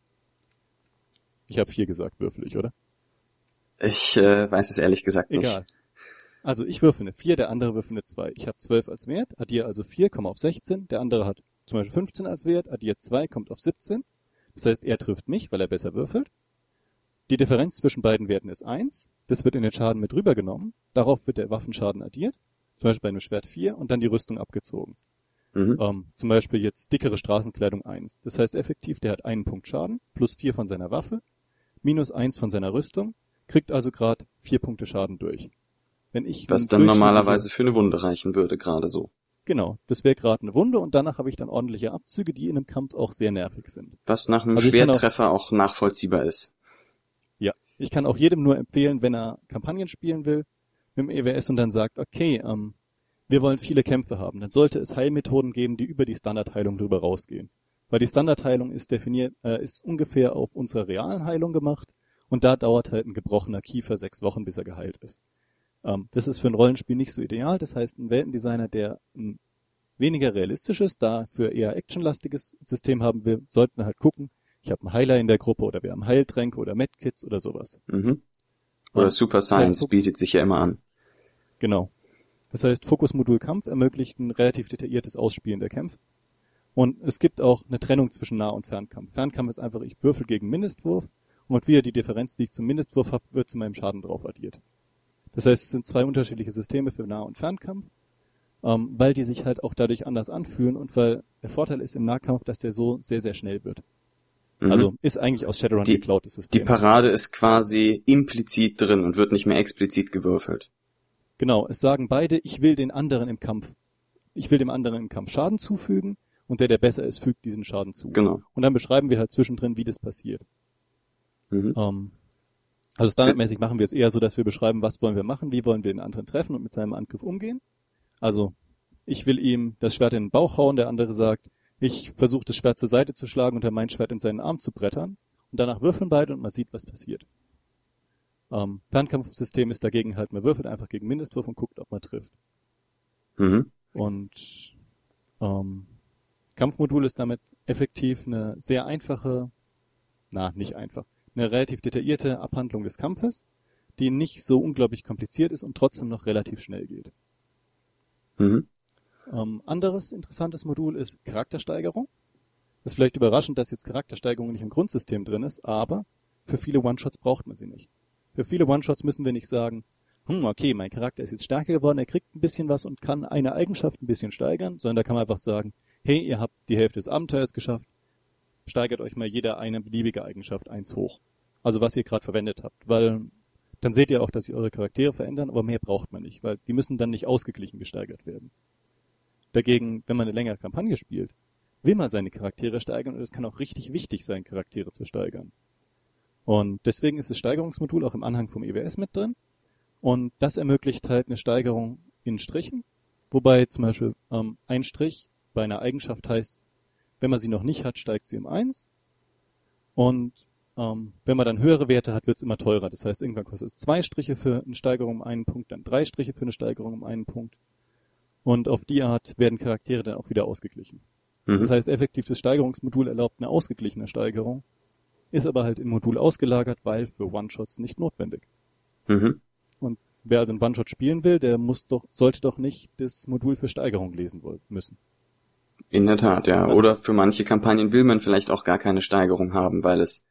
Ich habe 4 gesagt, würfel ich, oder? Ich äh, weiß es ehrlich gesagt nicht. Egal. Also ich würfel eine 4, der andere würfel eine 2. Ich habe 12 als Wert, addiere also 4, komme auf 16, der andere hat zum Beispiel 15 als Wert, addiert 2, kommt auf 17. Das heißt, er trifft mich, weil er besser würfelt. Die Differenz zwischen beiden Werten ist 1. Das wird in den Schaden mit rübergenommen. Darauf wird der Waffenschaden addiert. Zum Beispiel bei einem Schwert 4 und dann die Rüstung abgezogen. Mhm. Ähm, zum Beispiel jetzt dickere Straßenkleidung 1. Das heißt effektiv, der hat einen Punkt Schaden, plus 4 von seiner Waffe, minus 1 von seiner Rüstung, kriegt also gerade 4 Punkte Schaden durch. Wenn ich Was dann normalerweise für eine Wunde reichen würde, gerade so. Genau, das wäre gerade eine Wunde und danach habe ich dann ordentliche Abzüge, die in einem Kampf auch sehr nervig sind. Was nach einem also Schwertreffer auch, auch nachvollziehbar ist. Ja, ich kann auch jedem nur empfehlen, wenn er Kampagnen spielen will mit dem EWS und dann sagt, okay, ähm, wir wollen viele Kämpfe haben, dann sollte es Heilmethoden geben, die über die Standardheilung drüber rausgehen. Weil die Standardheilung ist definiert, äh, ist ungefähr auf unserer realen Heilung gemacht und da dauert halt ein gebrochener Kiefer sechs Wochen, bis er geheilt ist. Ähm, das ist für ein Rollenspiel nicht so ideal. Das heißt, ein Weltendesigner, der ein weniger realistisches, dafür eher actionlastiges System haben will, sollten halt gucken, ich habe einen Heiler in der Gruppe oder wir haben Heiltränke oder Medkits oder sowas. Mhm. Oder Super Science das heißt, bietet sich ja immer an. Genau. Das heißt, Fokusmodul Kampf ermöglicht ein relativ detailliertes Ausspielen der Kämpfe. Und es gibt auch eine Trennung zwischen Nah- und Fernkampf. Fernkampf ist einfach, ich würfel gegen Mindestwurf und wieder die Differenz, die ich zum Mindestwurf habe, wird zu meinem Schaden drauf addiert. Das heißt, es sind zwei unterschiedliche Systeme für Nah- und Fernkampf, ähm, weil die sich halt auch dadurch anders anfühlen und weil der Vorteil ist im Nahkampf, dass der so sehr, sehr schnell wird. Mhm. Also ist eigentlich aus Shadowrun die, geklautes System. Die Parade ist quasi implizit drin und wird nicht mehr explizit gewürfelt. Genau, es sagen beide, ich will den anderen im Kampf, ich will dem anderen im Kampf Schaden zufügen und der, der besser ist, fügt diesen Schaden zu. Genau. Und dann beschreiben wir halt zwischendrin, wie das passiert. Mhm. Ähm, also standardmäßig machen wir es eher so, dass wir beschreiben, was wollen wir machen, wie wollen wir den anderen treffen und mit seinem Angriff umgehen. Also ich will ihm das Schwert in den Bauch hauen, der andere sagt, ich versuche das Schwert zur Seite zu schlagen und er mein Schwert in seinen Arm zu brettern. Und danach würfeln beide und man sieht, was passiert. Ähm, Fernkampfsystem ist dagegen halt, man würfelt einfach gegen Mindestwurf und guckt, ob man trifft. Mhm. Und ähm, Kampfmodul ist damit effektiv eine sehr einfache, na, nicht einfach, eine relativ detaillierte Abhandlung des Kampfes, die nicht so unglaublich kompliziert ist und trotzdem noch relativ schnell geht. Mhm. Ähm, anderes interessantes Modul ist Charaktersteigerung. Ist vielleicht überraschend, dass jetzt Charaktersteigerung nicht im Grundsystem drin ist, aber für viele One-Shots braucht man sie nicht. Für viele One-Shots müssen wir nicht sagen, hm, okay, mein Charakter ist jetzt stärker geworden, er kriegt ein bisschen was und kann eine Eigenschaft ein bisschen steigern, sondern da kann man einfach sagen, hey, ihr habt die Hälfte des Abenteuers geschafft, steigert euch mal jeder eine beliebige Eigenschaft eins hoch. Also was ihr gerade verwendet habt. Weil dann seht ihr auch, dass sich eure Charaktere verändern, aber mehr braucht man nicht, weil die müssen dann nicht ausgeglichen gesteigert werden. Dagegen, wenn man eine längere Kampagne spielt, will man seine Charaktere steigern und es kann auch richtig wichtig sein, Charaktere zu steigern. Und deswegen ist das Steigerungsmodul auch im Anhang vom EWS mit drin. Und das ermöglicht halt eine Steigerung in Strichen, wobei zum Beispiel ähm, ein Strich bei einer Eigenschaft heißt, wenn man sie noch nicht hat, steigt sie um eins. Und ähm, wenn man dann höhere Werte hat, wird es immer teurer. Das heißt, irgendwann kostet es zwei Striche für eine Steigerung um einen Punkt, dann drei Striche für eine Steigerung um einen Punkt. Und auf die Art werden Charaktere dann auch wieder ausgeglichen. Mhm. Das heißt, effektiv das Steigerungsmodul erlaubt eine ausgeglichene Steigerung, ist aber halt im Modul ausgelagert, weil für One-Shots nicht notwendig. Mhm. Und wer also einen One-Shot spielen will, der muss doch, sollte doch nicht das Modul für Steigerung lesen wollen, müssen. In der Tat, ja. Oder für manche Kampagnen will man vielleicht auch gar keine Steigerung haben, weil es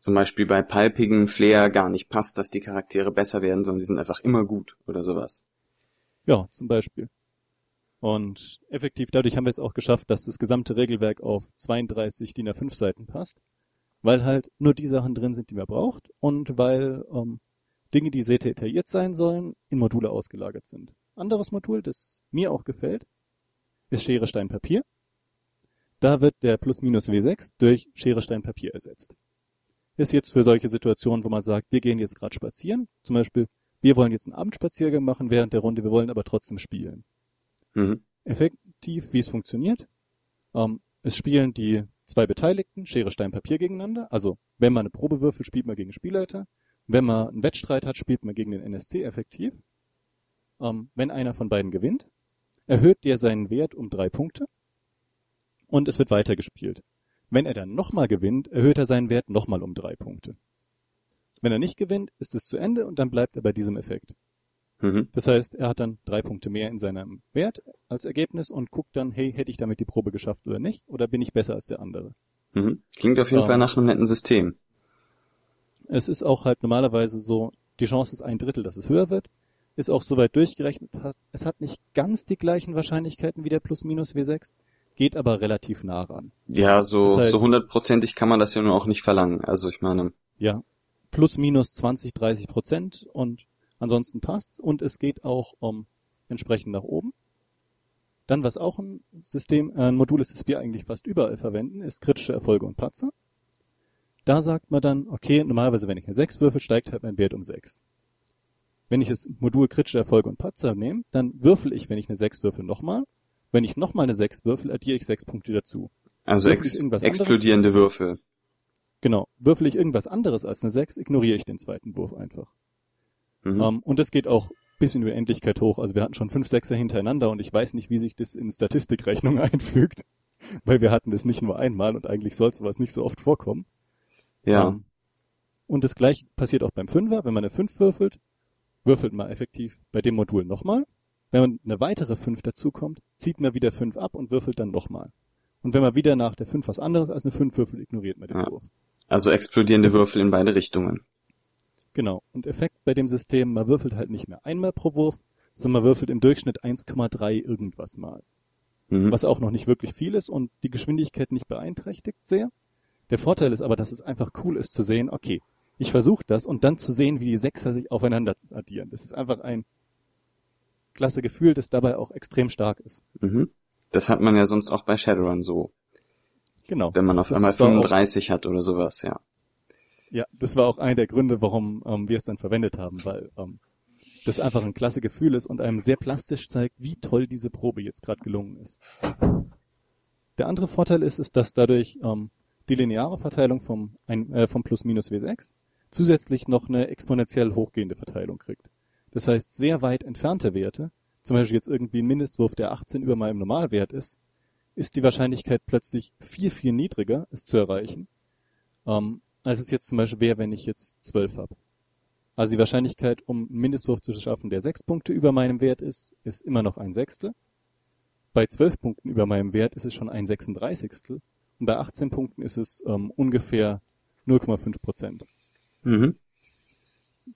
zum Beispiel bei palpigen Flair gar nicht passt, dass die Charaktere besser werden, sondern die sind einfach immer gut oder sowas. Ja, zum Beispiel. Und effektiv dadurch haben wir es auch geschafft, dass das gesamte Regelwerk auf 32 DIN A5 Seiten passt, weil halt nur die Sachen drin sind, die man braucht und weil ähm, Dinge, die sehr detailliert sein sollen, in Module ausgelagert sind. Anderes Modul, das mir auch gefällt, ist Schere, Stein, Papier. Da wird der Plus-Minus W6 durch Schere, Stein, Papier ersetzt ist jetzt für solche Situationen, wo man sagt, wir gehen jetzt gerade spazieren. Zum Beispiel, wir wollen jetzt einen Abendspaziergang machen während der Runde, wir wollen aber trotzdem spielen. Mhm. Effektiv, wie es funktioniert. Ähm, es spielen die zwei Beteiligten Schere, Stein, Papier gegeneinander. Also, wenn man eine Probe würfelt, spielt man gegen Spielleiter. Wenn man einen Wettstreit hat, spielt man gegen den NSC effektiv. Ähm, wenn einer von beiden gewinnt, erhöht der seinen Wert um drei Punkte und es wird weitergespielt. Wenn er dann nochmal gewinnt, erhöht er seinen Wert nochmal um drei Punkte. Wenn er nicht gewinnt, ist es zu Ende und dann bleibt er bei diesem Effekt. Mhm. Das heißt, er hat dann drei Punkte mehr in seinem Wert als Ergebnis und guckt dann, hey, hätte ich damit die Probe geschafft oder nicht? Oder bin ich besser als der andere? Mhm. Klingt auf jeden ähm, Fall nach einem netten System. Es ist auch halt normalerweise so, die Chance ist ein Drittel, dass es höher wird. Ist auch soweit durchgerechnet. Es hat nicht ganz die gleichen Wahrscheinlichkeiten wie der Plus-Minus W6 geht aber relativ nah ran. Ja, so das heißt, so hundertprozentig kann man das ja nur auch nicht verlangen. Also ich meine. Ja, plus minus 20, 30 Prozent und ansonsten passt's und es geht auch um entsprechend nach oben. Dann, was auch ein System, äh, ein Modul ist, das wir eigentlich fast überall verwenden, ist kritische Erfolge und Patzer. Da sagt man dann, okay, normalerweise, wenn ich eine 6 würfel, steigt halt mein Wert um 6. Wenn ich das Modul kritische Erfolge und Patzer nehme, dann würfel ich, wenn ich eine 6 würfel, nochmal wenn ich nochmal eine 6 würfel, addiere ich 6 Punkte dazu. Also ex explodierende anderes, Würfel. Genau. Würfel ich irgendwas anderes als eine 6, ignoriere ich den zweiten Wurf einfach. Mhm. Ähm, und das geht auch bis in die Endlichkeit hoch. Also wir hatten schon fünf Sechser hintereinander und ich weiß nicht, wie sich das in Statistikrechnung einfügt, weil wir hatten das nicht nur einmal und eigentlich soll sowas nicht so oft vorkommen. Ja. Ähm, und das gleiche passiert auch beim Fünfer. Wenn man eine 5 würfelt, würfelt man effektiv bei dem Modul nochmal wenn eine weitere 5 dazukommt, zieht man wieder 5 ab und würfelt dann nochmal. Und wenn man wieder nach der 5 was anderes als eine 5 würfelt, ignoriert man den ja. Wurf. Also explodierende Würfel in beide Richtungen. Genau. Und Effekt bei dem System, man würfelt halt nicht mehr einmal pro Wurf, sondern man würfelt im Durchschnitt 1,3 irgendwas mal. Mhm. Was auch noch nicht wirklich viel ist und die Geschwindigkeit nicht beeinträchtigt sehr. Der Vorteil ist aber, dass es einfach cool ist zu sehen, okay, ich versuche das und dann zu sehen, wie die Sechser sich aufeinander addieren. Das ist einfach ein klasse Gefühl, das dabei auch extrem stark ist. Mhm. Das hat man ja sonst auch bei Shadowrun so. Genau. Wenn man auf das einmal 35 auch, hat oder sowas, ja. Ja, das war auch einer der Gründe, warum ähm, wir es dann verwendet haben, weil ähm, das einfach ein klasse Gefühl ist und einem sehr plastisch zeigt, wie toll diese Probe jetzt gerade gelungen ist. Der andere Vorteil ist, ist, dass dadurch ähm, die lineare Verteilung vom, ein, äh, vom Plus-Minus W6 zusätzlich noch eine exponentiell hochgehende Verteilung kriegt. Das heißt, sehr weit entfernte Werte, zum Beispiel jetzt irgendwie ein Mindestwurf, der 18 über meinem Normalwert ist, ist die Wahrscheinlichkeit plötzlich viel, viel niedriger, es zu erreichen, ähm, als es jetzt zum Beispiel wäre, wenn ich jetzt 12 habe. Also die Wahrscheinlichkeit, um einen Mindestwurf zu schaffen, der 6 Punkte über meinem Wert ist, ist immer noch ein Sechstel. Bei 12 Punkten über meinem Wert ist es schon ein 36. Und bei 18 Punkten ist es ähm, ungefähr 0,5 Prozent. Mhm.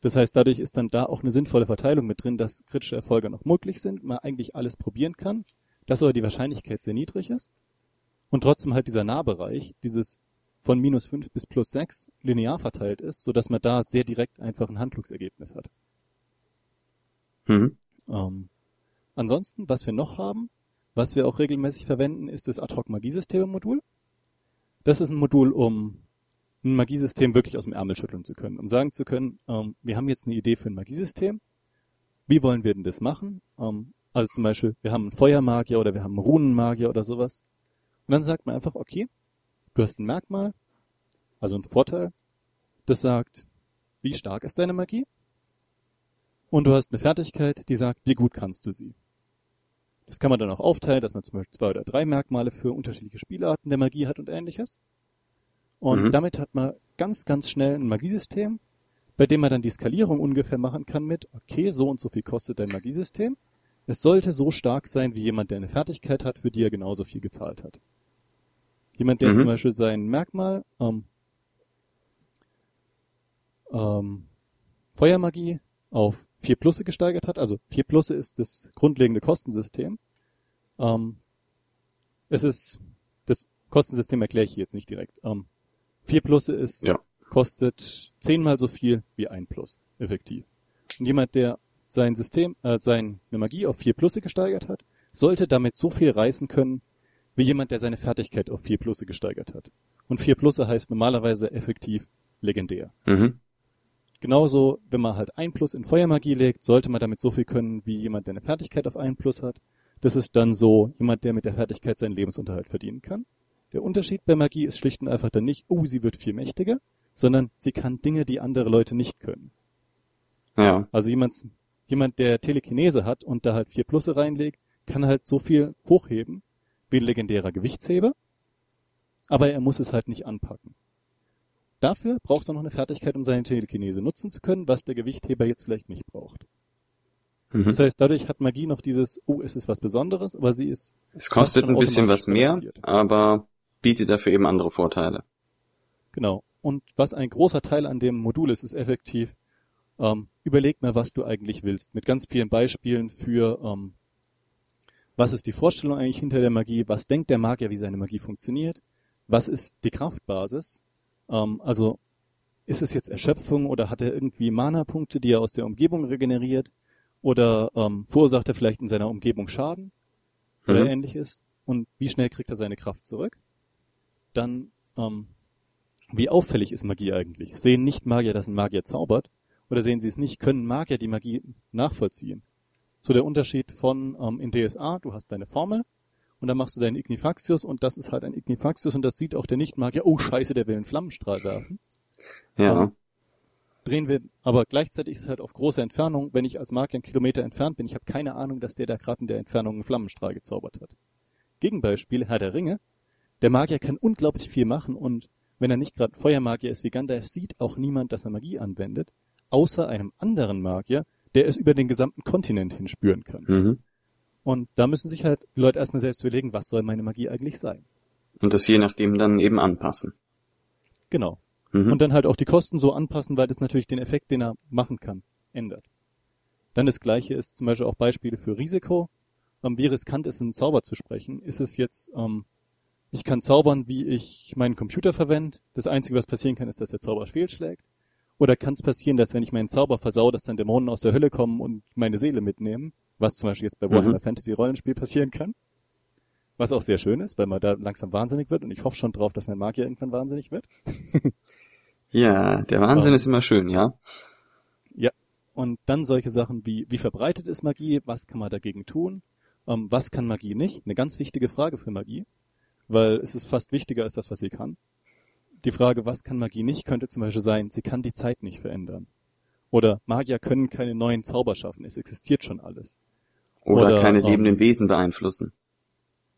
Das heißt, dadurch ist dann da auch eine sinnvolle Verteilung mit drin, dass kritische Erfolge noch möglich sind, man eigentlich alles probieren kann, dass aber die Wahrscheinlichkeit sehr niedrig ist und trotzdem halt dieser Nahbereich, dieses von minus 5 bis plus 6 linear verteilt ist, so dass man da sehr direkt einfach ein Handlungsergebnis hat. Mhm. Ähm, ansonsten, was wir noch haben, was wir auch regelmäßig verwenden, ist das Ad-Hoc-Magiesysteme-Modul. Das ist ein Modul, um ein Magiesystem wirklich aus dem Ärmel schütteln zu können, um sagen zu können, ähm, wir haben jetzt eine Idee für ein Magiesystem. Wie wollen wir denn das machen? Ähm, also zum Beispiel, wir haben einen Feuermagier oder wir haben einen Runenmagier oder sowas. Und dann sagt man einfach, okay, du hast ein Merkmal, also ein Vorteil, das sagt, wie stark ist deine Magie? Und du hast eine Fertigkeit, die sagt, wie gut kannst du sie? Das kann man dann auch aufteilen, dass man zum Beispiel zwei oder drei Merkmale für unterschiedliche Spielarten der Magie hat und ähnliches. Und mhm. damit hat man ganz, ganz schnell ein Magiesystem, bei dem man dann die Skalierung ungefähr machen kann mit, okay, so und so viel kostet dein Magiesystem. Es sollte so stark sein wie jemand, der eine Fertigkeit hat, für die er genauso viel gezahlt hat. Jemand, der mhm. zum Beispiel sein Merkmal ähm, ähm, Feuermagie auf 4 Plusse gesteigert hat. Also 4 Plusse ist das grundlegende Kostensystem. Ähm, es ist, das Kostensystem erkläre ich hier jetzt nicht direkt. Ähm, 4 Plusse ist, ja. kostet zehnmal so viel wie ein Plus, effektiv. Und jemand, der sein System, äh, seine Magie auf 4 Plusse gesteigert hat, sollte damit so viel reißen können, wie jemand, der seine Fertigkeit auf 4 Plusse gesteigert hat. Und 4 Plusse heißt normalerweise effektiv legendär. Mhm. Genauso, wenn man halt ein Plus in Feuermagie legt, sollte man damit so viel können, wie jemand, der eine Fertigkeit auf ein Plus hat. Das ist dann so jemand, der mit der Fertigkeit seinen Lebensunterhalt verdienen kann. Der Unterschied bei Magie ist schlicht und einfach dann nicht, oh, sie wird viel mächtiger, sondern sie kann Dinge, die andere Leute nicht können. Ja. Also jemand, jemand, der Telekinese hat und da halt vier Plusse reinlegt, kann halt so viel hochheben wie ein legendärer Gewichtsheber, aber er muss es halt nicht anpacken. Dafür braucht er noch eine Fertigkeit, um seine Telekinese nutzen zu können, was der Gewichtheber jetzt vielleicht nicht braucht. Mhm. Das heißt, dadurch hat Magie noch dieses, oh, es ist was Besonderes, aber sie ist. Es kostet ein bisschen was mehr, aber bietet dafür eben andere Vorteile. Genau. Und was ein großer Teil an dem Modul ist, ist effektiv, ähm, überleg mal, was du eigentlich willst. Mit ganz vielen Beispielen für, ähm, was ist die Vorstellung eigentlich hinter der Magie, was denkt der Magier, wie seine Magie funktioniert, was ist die Kraftbasis, ähm, also ist es jetzt Erschöpfung oder hat er irgendwie Mana-Punkte, die er aus der Umgebung regeneriert? Oder ähm, verursacht er vielleicht in seiner Umgebung Schaden oder mhm. ähnliches? Und wie schnell kriegt er seine Kraft zurück? Dann, ähm, wie auffällig ist Magie eigentlich? Sehen nicht Magier, dass ein Magier zaubert? Oder sehen sie es nicht? Können Magier die Magie nachvollziehen? So der Unterschied von ähm, in DSA, du hast deine Formel und dann machst du deinen Ignifaxius und das ist halt ein Ignifaxius und das sieht auch der Nichtmagier, oh scheiße, der will einen Flammenstrahl werfen. Ja. Um, drehen wir, aber gleichzeitig ist es halt auf große Entfernung, wenn ich als Magier einen Kilometer entfernt bin, ich habe keine Ahnung, dass der da gerade in der Entfernung einen Flammenstrahl gezaubert hat. Gegenbeispiel, Herr der Ringe, der Magier kann unglaublich viel machen und wenn er nicht gerade Feuermagier ist wie Gandalf, sieht auch niemand, dass er Magie anwendet, außer einem anderen Magier, der es über den gesamten Kontinent hin spüren kann. Mhm. Und da müssen sich halt die Leute erstmal selbst überlegen, was soll meine Magie eigentlich sein. Und das je nachdem dann eben anpassen. Genau. Mhm. Und dann halt auch die Kosten so anpassen, weil das natürlich den Effekt, den er machen kann, ändert. Dann das gleiche ist zum Beispiel auch Beispiele für Risiko. Ähm, wie riskant ist, einen Zauber zu sprechen? Ist es jetzt, ähm, ich kann zaubern, wie ich meinen Computer verwende. Das Einzige, was passieren kann, ist, dass der Zauber fehlschlägt. Oder kann es passieren, dass wenn ich meinen Zauber versau, dass dann Dämonen aus der Hölle kommen und meine Seele mitnehmen? Was zum Beispiel jetzt bei Warhammer mhm. Fantasy Rollenspiel passieren kann. Was auch sehr schön ist, weil man da langsam wahnsinnig wird und ich hoffe schon drauf, dass mein Magier irgendwann wahnsinnig wird. ja, der Wahnsinn um, ist immer schön, ja. Ja. Und dann solche Sachen wie, wie verbreitet ist Magie? Was kann man dagegen tun? Um, was kann Magie nicht? Eine ganz wichtige Frage für Magie, weil es ist fast wichtiger als das, was sie kann. Die Frage, was kann Magie nicht, könnte zum Beispiel sein, sie kann die Zeit nicht verändern. Oder Magier können keine neuen Zauber schaffen, es existiert schon alles. Oder, oder keine ähm, lebenden Wesen beeinflussen.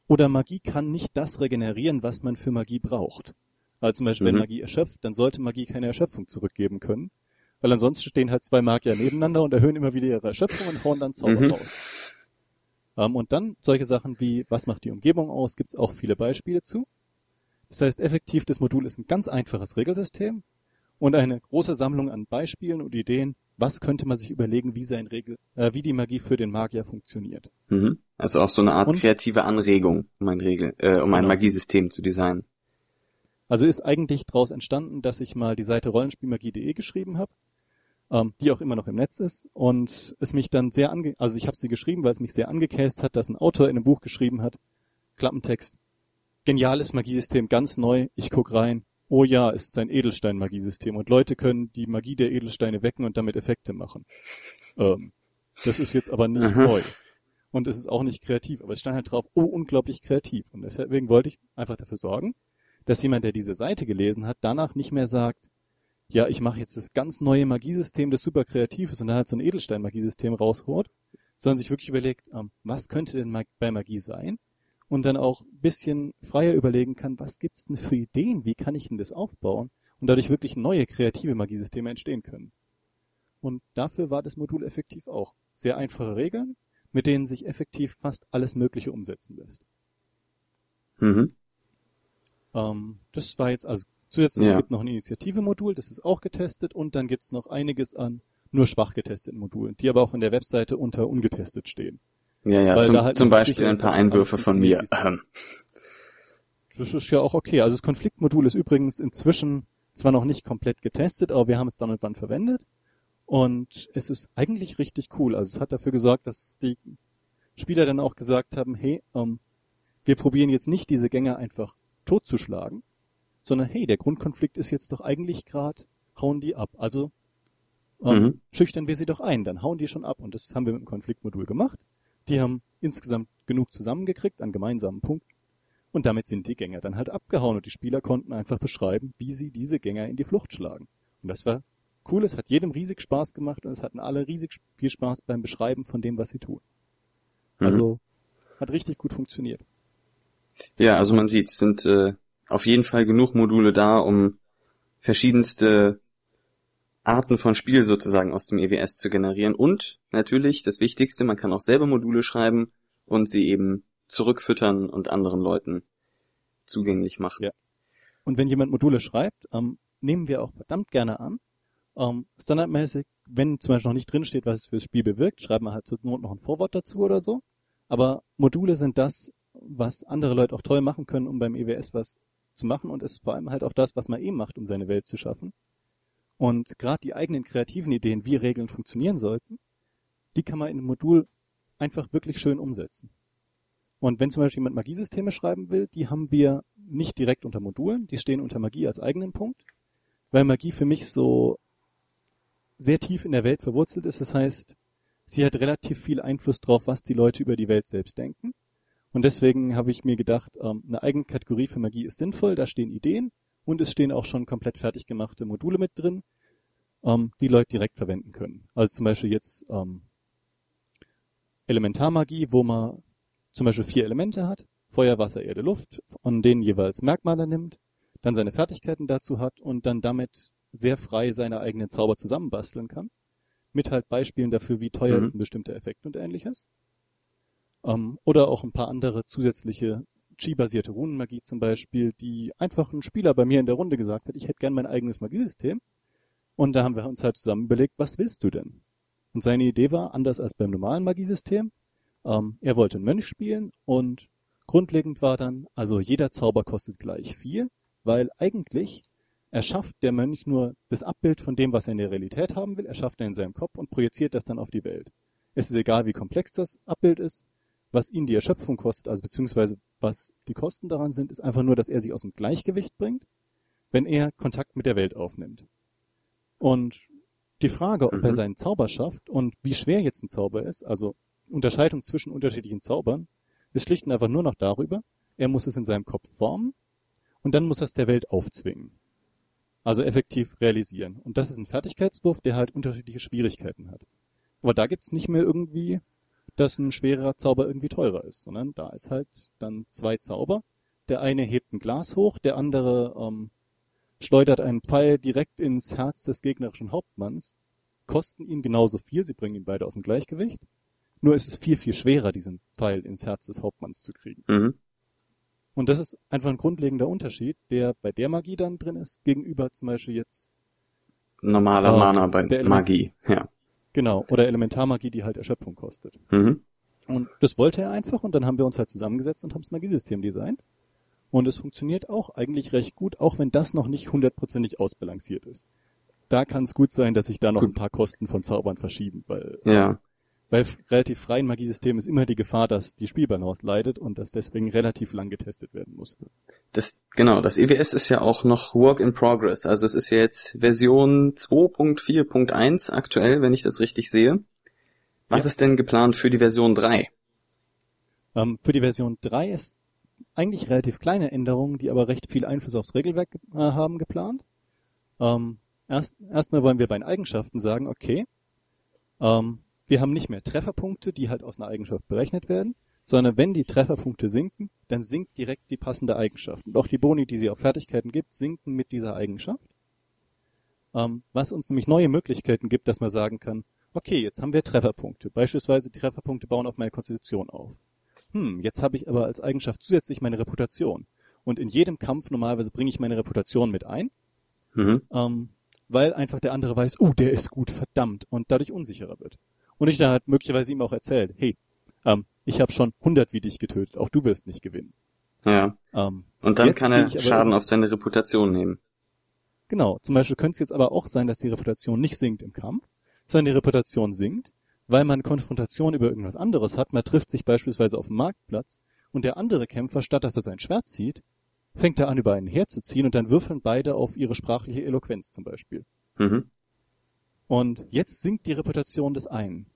Oder Magie kann nicht das regenerieren, was man für Magie braucht. Also zum Beispiel, mhm. wenn Magie erschöpft, dann sollte Magie keine Erschöpfung zurückgeben können. Weil ansonsten stehen halt zwei Magier nebeneinander und erhöhen immer wieder ihre Erschöpfung und hauen dann Zauber mhm. raus. Ähm, und dann solche Sachen wie, was macht die Umgebung aus, gibt es auch viele Beispiele zu. Das heißt, effektiv, das Modul ist ein ganz einfaches Regelsystem, und eine große Sammlung an Beispielen und Ideen, was könnte man sich überlegen, wie sein Regel, äh, wie die Magie für den Magier funktioniert. Mhm. Also auch so eine Art und, kreative Anregung, um ein Regel, äh, um genau. ein Magiesystem zu designen. Also ist eigentlich daraus entstanden, dass ich mal die Seite rollenspielmagie.de geschrieben habe, ähm, die auch immer noch im Netz ist und es mich dann sehr ange, also ich habe sie geschrieben, weil es mich sehr angekäst hat, dass ein Autor in einem Buch geschrieben hat, Klappentext, geniales Magiesystem, ganz neu, ich guck rein, oh ja, es ist ein Edelstein-Magiesystem und Leute können die Magie der Edelsteine wecken und damit Effekte machen. Ähm, das ist jetzt aber nicht neu. Und es ist auch nicht kreativ, aber es stand halt drauf, oh, unglaublich kreativ. Und deswegen wollte ich einfach dafür sorgen, dass jemand, der diese Seite gelesen hat, danach nicht mehr sagt, ja, ich mache jetzt das ganz neue Magiesystem, das super kreativ ist und dann halt so ein Edelstein-Magiesystem rausholt, sondern sich wirklich überlegt, ähm, was könnte denn mag bei Magie sein? Und dann auch ein bisschen freier überlegen kann, was gibt's denn für Ideen, wie kann ich denn das aufbauen? Und dadurch wirklich neue kreative Magiesysteme entstehen können. Und dafür war das Modul effektiv auch. Sehr einfache Regeln, mit denen sich effektiv fast alles Mögliche umsetzen lässt. Mhm. Ähm, das war jetzt also zusätzlich Ja. es gibt noch ein Initiative-Modul, das ist auch getestet und dann gibt's noch einiges an nur schwach getesteten Modulen, die aber auch in der Webseite unter ungetestet stehen. Ja, ja, zum, halt zum Beispiel ein paar Einwürfe von mir. Ähm, Das ist ja auch okay. Also das Konfliktmodul ist übrigens inzwischen zwar noch nicht komplett getestet, aber wir haben es dann und wann verwendet. Und es ist eigentlich richtig cool. Also es hat dafür gesorgt, dass die Spieler dann auch gesagt haben, hey, ähm, wir probieren jetzt nicht diese Gänger einfach totzuschlagen, sondern hey, der Grundkonflikt ist jetzt doch eigentlich gerade, hauen die ab. Also ähm, Mhm. schüchtern wir sie doch ein, dann hauen die schon ab. Und das haben wir mit dem Konfliktmodul gemacht. Die haben insgesamt genug zusammengekriegt an gemeinsamen Punkten. Und damit sind die Gänger dann halt abgehauen und die Spieler konnten einfach beschreiben, wie sie diese Gänger in die Flucht schlagen. Und das war cool, es hat jedem riesig Spaß gemacht und es hatten alle riesig viel Spaß beim Beschreiben von dem, was sie tun. Mhm. Also hat richtig gut funktioniert. Ja, also man sieht, es sind äh, auf jeden Fall genug Module da, um verschiedenste Arten von Spiel sozusagen aus dem EWS zu generieren. Und natürlich das Wichtigste, man kann auch selber Module schreiben und sie eben zurückfüttern und anderen Leuten zugänglich machen. Ja. Und wenn jemand Module schreibt, ähm, nehmen wir auch verdammt gerne an. Ähm, standardmäßig, wenn zum Beispiel noch nicht drinsteht, was es fürs Spiel bewirkt, schreiben wir halt zur Not noch ein Vorwort dazu oder so. Aber Module sind das, was andere Leute auch toll machen können, um beim EWS was zu machen und ist vor allem halt auch das, was man eben macht, um seine Welt zu schaffen. Und gerade die eigenen kreativen Ideen, wie Regeln funktionieren sollten, die kann man in einem Modul einfach wirklich schön umsetzen. Und wenn zum Beispiel jemand Magiesysteme schreiben will, die haben wir nicht direkt unter Modulen, die stehen unter Magie als eigenen Punkt, weil Magie für mich so sehr tief in der Welt verwurzelt ist. Das heißt, sie hat relativ viel Einfluss drauf, was die Leute über die Welt selbst denken. Und deswegen habe ich mir gedacht, ähm, eine eigene Kategorie für Magie ist sinnvoll, da stehen Ideen und es stehen auch schon komplett fertig gemachte Module mit drin, ähm, die Leute direkt verwenden können. Also zum Beispiel jetzt ähm, Elementarmagie, wo man zum Beispiel vier Elemente hat, Feuer, Wasser, Erde, Luft, von denen jeweils Merkmale nimmt, dann seine Fertigkeiten dazu hat und dann damit sehr frei seine eigenen Zauber zusammenbasteln kann. Mit halt Beispielen dafür, wie teuer Mhm. ist ein bestimmter Effekt und ähnliches. Ähm, oder auch ein paar andere zusätzliche Chi-basierte Runenmagie zum Beispiel, die einfach ein Spieler bei mir in der Runde gesagt hat, ich hätte gern mein eigenes Magiesystem. Und da haben wir uns halt zusammen überlegt, was willst du denn? Und seine Idee war, anders als beim normalen Magiesystem, ähm, er wollte einen Mönch spielen und grundlegend war dann, also jeder Zauber kostet gleich viel, weil eigentlich erschafft der Mönch nur das Abbild von dem, was er in der Realität haben will, erschafft er in seinem Kopf und projiziert das dann auf die Welt. Es ist egal, wie komplex das Abbild ist, was ihn die Erschöpfung kostet, also beziehungsweise was die Kosten daran sind, ist einfach nur, dass er sich aus dem Gleichgewicht bringt, wenn er Kontakt mit der Welt aufnimmt. Und die Frage, ob Mhm. er seinen Zauber schafft und wie schwer jetzt ein Zauber ist, also Unterscheidung zwischen unterschiedlichen Zaubern, ist schlicht und einfach nur noch darüber, er muss es in seinem Kopf formen und dann muss er es der Welt aufzwingen. Also effektiv realisieren. Und das ist ein Fertigkeitswurf, der halt unterschiedliche Schwierigkeiten hat. Aber da gibt's nicht mehr irgendwie, dass ein schwerer Zauber irgendwie teurer ist, sondern da ist halt dann zwei Zauber. Der eine hebt ein Glas hoch, der andere ähm, schleudert einen Pfeil direkt ins Herz des gegnerischen Hauptmanns, kosten ihn genauso viel, sie bringen ihn beide aus dem Gleichgewicht. Nur ist es viel, viel schwerer, diesen Pfeil ins Herz des Hauptmanns zu kriegen. Mhm. Und das ist einfach ein grundlegender Unterschied, der bei der Magie dann drin ist, gegenüber zum Beispiel jetzt, Normaler Ah, Mana bei Magie. Ja. Genau, oder Elementarmagie, die halt Erschöpfung kostet. Mhm. Und das wollte er einfach und dann haben wir uns halt zusammengesetzt und haben das Magiesystem designt. Und es funktioniert auch eigentlich recht gut, auch wenn das noch nicht hundertprozentig ausbalanciert ist. Da kann es gut sein, dass sich da noch ein paar Kosten von Zaubern verschieben, weil Ja. Bei relativ freien Magiesystemen ist immer die Gefahr, dass die Spielbalance leidet und dass deswegen relativ lang getestet werden muss. Das, genau, das EWS ist ja auch noch Work in Progress. Also es ist ja jetzt Version 2.4.1 aktuell, wenn ich das richtig sehe. Was Ja. ist denn geplant für die Version 3? Ähm, für die Version 3 ist eigentlich relativ kleine Änderungen, die aber recht viel Einfluss aufs Regelwerk äh, haben geplant. Ähm, erst, erstmal wollen wir bei den Eigenschaften sagen, okay, ähm, wir haben nicht mehr Trefferpunkte, die halt aus einer Eigenschaft berechnet werden, sondern wenn die Trefferpunkte sinken, dann sinkt direkt die passende Eigenschaft. Und auch die Boni, die sie auf Fertigkeiten gibt, sinken mit dieser Eigenschaft. Ähm, was uns nämlich neue Möglichkeiten gibt, dass man sagen kann, okay, jetzt haben wir Trefferpunkte. Beispielsweise die Trefferpunkte bauen auf meine Konstitution auf. Hm, jetzt habe ich aber als Eigenschaft zusätzlich meine Reputation. Und in jedem Kampf normalerweise bringe ich meine Reputation mit ein, Mhm. ähm, weil einfach der andere weiß, oh, der ist gut, verdammt, und dadurch unsicherer wird. Und ich da halt möglicherweise ihm auch erzählt, hey, ähm, ich habe schon 100 wie dich getötet, auch du wirst nicht gewinnen. Ja. Ähm, Und dann kann er Schaden auf seine Reputation nehmen. Genau, zum Beispiel könnte es jetzt aber auch sein, dass die Reputation nicht sinkt im Kampf, sondern die Reputation sinkt, weil man Konfrontation über irgendwas anderes hat. Man trifft sich beispielsweise auf dem Marktplatz und der andere Kämpfer, statt dass er sein Schwert zieht, fängt er an, über einen herzuziehen und dann würfeln beide auf ihre sprachliche Eloquenz zum Beispiel. Mhm. Und jetzt sinkt die Reputation des einen.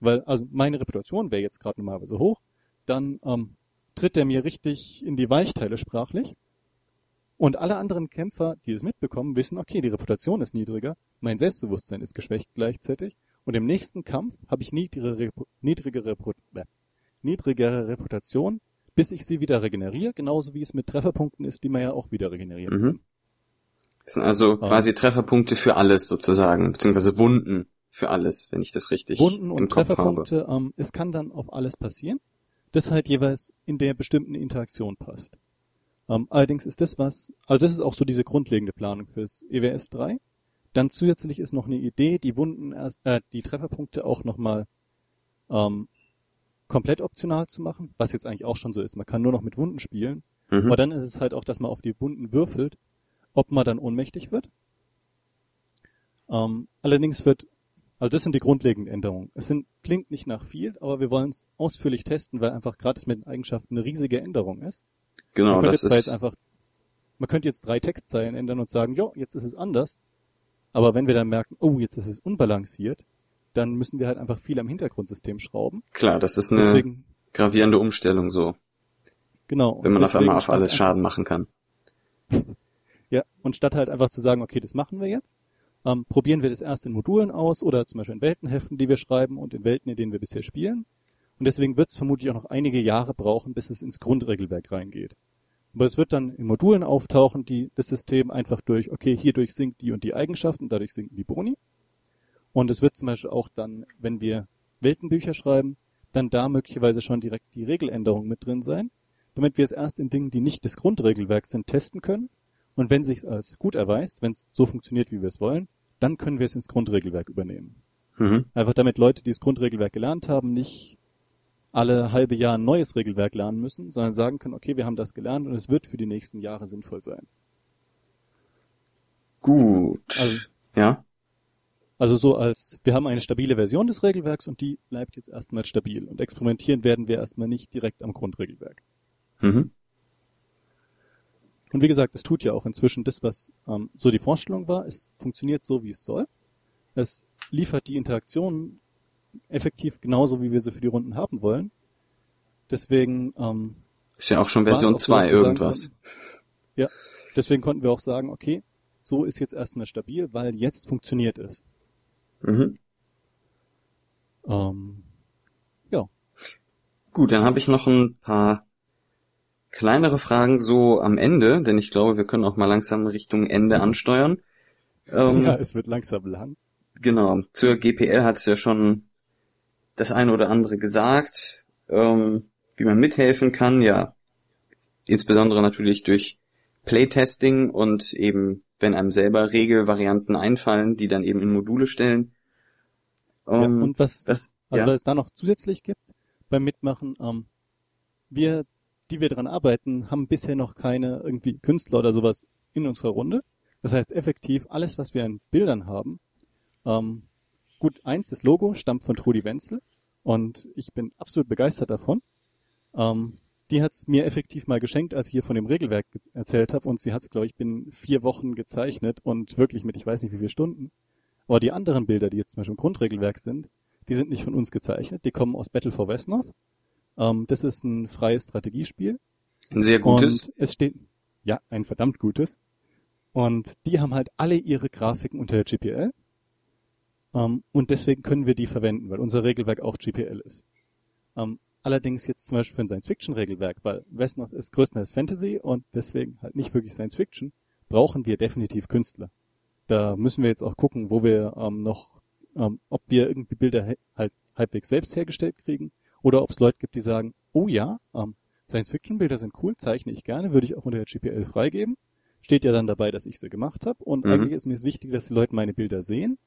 Weil, also meine Reputation wäre jetzt gerade normalerweise hoch, dann ähm, tritt er mir richtig in die Weichteile sprachlich. Und alle anderen Kämpfer, die es mitbekommen, wissen, okay, die Reputation ist niedriger, mein Selbstbewusstsein ist geschwächt gleichzeitig. Und im nächsten Kampf habe ich niedrigere, Repu niedrigere, Repu äh, niedrigere Reputation, bis ich sie wieder regeneriere, genauso wie es mit Trefferpunkten ist, die man ja auch wieder regenerieren Mhm. kann. Das sind also Ah. quasi Trefferpunkte für alles sozusagen, beziehungsweise Wunden für alles, wenn ich das richtig Wunden im und Kopf habe. Trefferpunkte, ähm, es kann dann auf alles passieren, das halt jeweils in der bestimmten Interaktion passt. Ähm, allerdings ist das was, also das ist auch so diese grundlegende Planung fürs EWS 3. Dann zusätzlich ist noch eine Idee, die Wunden erst, äh, die Trefferpunkte auch nochmal ähm, komplett optional zu machen, was jetzt eigentlich auch schon so ist. Man kann nur noch mit Wunden spielen, Mhm. aber dann ist es halt auch, dass man auf die Wunden würfelt, ob man dann ohnmächtig wird. Ähm, allerdings wird, also das sind die grundlegenden Änderungen. Es sind, klingt nicht nach viel, aber wir wollen es ausführlich testen, weil einfach gratis mit den Eigenschaften eine riesige Änderung ist. Genau, man könnte das jetzt, zwar jetzt ist einfach, man könnte jetzt drei Textzeilen ändern und sagen, jo, jetzt ist es anders. Aber wenn wir dann merken, oh, jetzt ist es unbalanciert, dann müssen wir halt einfach viel am Hintergrundsystem schrauben. klar, das ist eine Deswegen, gravierende Umstellung so, genau. wenn man auf einmal auf alles Schaden machen kann. Ja, und statt halt einfach zu sagen, okay, das machen wir jetzt, ähm, probieren wir das erst in Modulen aus oder zum Beispiel in Weltenheften, die wir schreiben und in Welten, in denen wir bisher spielen. Und deswegen wird es vermutlich auch noch einige Jahre brauchen, bis es ins Grundregelwerk reingeht. Aber es wird dann in Modulen auftauchen, die das System einfach durch, okay, hierdurch sinkt die und die Eigenschaften, dadurch sinken die Boni. Und es wird zum Beispiel auch dann, wenn wir Weltenbücher schreiben, dann da möglicherweise schon direkt die Regeländerung mit drin sein, damit wir es erst in Dingen, die nicht des Grundregelwerks sind, testen können. Und wenn sich als gut erweist, wenn es so funktioniert, wie wir es wollen, dann können wir es ins Grundregelwerk übernehmen. Mhm. Einfach damit Leute, die das Grundregelwerk gelernt haben, nicht alle halbe Jahr ein neues Regelwerk lernen müssen, sondern sagen können, okay, wir haben das gelernt und es wird für die nächsten Jahre sinnvoll sein. Gut. Also- ja. Also so als, wir haben eine stabile Version des Regelwerks und die bleibt jetzt erstmal stabil. Und experimentieren werden wir erstmal nicht direkt am Grundregelwerk. Mhm. Und wie gesagt, es tut ja auch inzwischen das, was ähm, so die Vorstellung war. Es funktioniert so, wie es soll. Es liefert die Interaktionen effektiv genauso, wie wir sie für die Runden haben wollen. Deswegen, ähm, Ist ja auch schon Version auch so, dass 2 wir sagen irgendwas. Ja, deswegen konnten wir auch sagen, okay, so ist jetzt erstmal stabil, weil jetzt funktioniert es. Mhm. Ähm, ja, Gut, dann habe ich noch ein paar kleinere Fragen so am Ende, denn ich glaube, wir können auch mal langsam Richtung Ende ansteuern. Ähm, ja, es wird langsam lang. Genau. Zur GPL hat es ja schon das eine oder andere gesagt, ähm, wie man mithelfen kann, ja. Insbesondere natürlich durch Playtesting und eben, wenn einem selber Regelvarianten einfallen, die dann eben in Module stellen. ja, Ähm, und was das, Also ja. weil es da noch zusätzlich gibt beim Mitmachen, ähm, wir die wir dran arbeiten, haben bisher noch keine irgendwie Künstler oder sowas in unserer Runde. Das heißt, effektiv alles, was wir an Bildern haben, ähm, gut, eins, das Logo stammt von Trudi Wenzel und ich bin absolut begeistert davon. Ähm, die hat's mir effektiv mal geschenkt, als ich hier von dem Regelwerk erzählt habe und sie hat's, glaube ich, bin vier Wochen gezeichnet und wirklich mit ich weiß nicht wie viele Stunden. Aber die anderen Bilder, die jetzt zum Beispiel im Grundregelwerk sind, die sind nicht von uns gezeichnet, die kommen aus Battle for Westnorth. Ähm, das ist ein freies Strategiespiel. Ein sehr gutes. Und es steht, ja, ein verdammt gutes. Und die haben halt alle ihre Grafiken unter der GPL. Ähm, und deswegen können wir die verwenden, weil unser Regelwerk auch GPL ist. Ähm, allerdings jetzt zum Beispiel für ein Science-Fiction-Regelwerk, weil Westnorth ist größtenteils Fantasy und deswegen halt nicht wirklich Science-Fiction, brauchen wir definitiv Künstler. Da müssen wir jetzt auch gucken, wo wir ähm, noch, ob wir irgendwie Bilder halt halbwegs selbst hergestellt kriegen oder ob es Leute gibt, die sagen, oh ja, ähm, Science-Fiction-Bilder sind cool, zeichne ich gerne, würde ich auch unter der GPL freigeben. Steht ja dann dabei, dass ich sie gemacht habe. Und mhm. eigentlich ist mir es wichtig, dass die Leute meine Bilder sehen,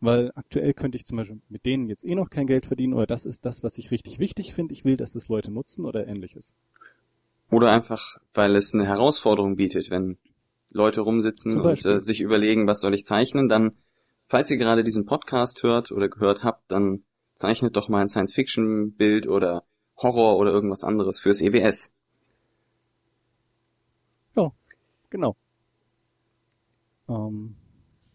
weil aktuell könnte ich zum Beispiel mit denen jetzt eh noch kein Geld verdienen oder das ist das, was ich richtig wichtig finde. Ich will, dass das Leute nutzen oder ähnliches. Oder einfach, weil es eine Herausforderung bietet, wenn Leute rumsitzen und äh, sich überlegen, was soll ich zeichnen, dann, falls ihr gerade diesen Podcast hört oder gehört habt, dann zeichnet doch mal ein Science-Fiction-Bild oder Horror oder irgendwas anderes fürs EWS. Ja, genau. Ähm,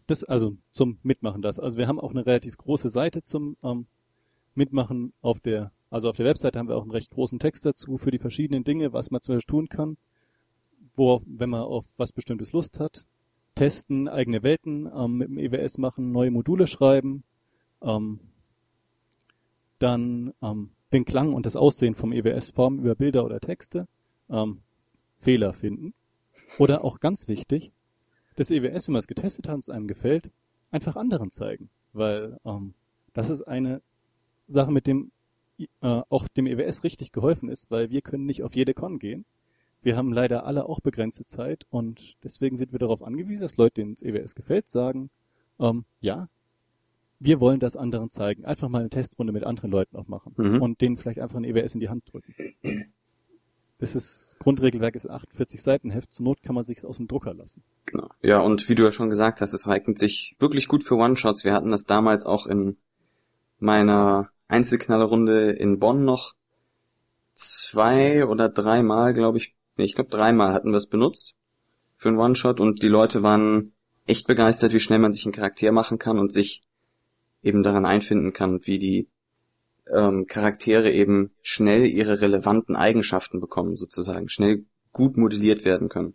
das also zum Mitmachen das. Also wir haben auch eine relativ große Seite zum ähm, Mitmachen auf der, also auf der Webseite haben wir auch einen recht großen Text dazu für die verschiedenen Dinge, was man zum Beispiel tun kann, wo, wenn man auf was bestimmtes Lust hat, testen, eigene Welten ähm, mit dem EWS machen, neue Module schreiben, ähm, dann ähm, den Klang und das Aussehen vom EWS formen über Bilder oder Texte, ähm, Fehler finden. Oder auch ganz wichtig, das EWS, wenn man es getestet hat und es einem gefällt, einfach anderen zeigen. Weil ähm, das ist eine Sache, mit dem äh, auch dem EWS richtig geholfen ist, weil wir können nicht auf jede Con gehen. Wir haben leider alle auch begrenzte Zeit und deswegen sind wir darauf angewiesen, dass Leute, denen das EWS gefällt, sagen, ähm, ja, wir wollen das anderen zeigen. Einfach mal eine Testrunde mit anderen Leuten auch machen mhm. und denen vielleicht einfach ein EWS in die Hand drücken. Das ist Grundregelwerk ist 48 Seiten Heft. Zur Not kann man sich aus dem Drucker lassen. Genau. Ja, und wie du ja schon gesagt hast, es eignet sich wirklich gut für One-Shots. Wir hatten das damals auch in meiner Einzelknallerrunde in Bonn noch zwei oder dreimal, glaube ich. Nee, ich glaube dreimal hatten wir es benutzt für einen One-Shot und die Leute waren echt begeistert, wie schnell man sich einen Charakter machen kann und sich eben daran einfinden kann, wie die ähm, Charaktere eben schnell ihre relevanten Eigenschaften bekommen, sozusagen, schnell gut modelliert werden können.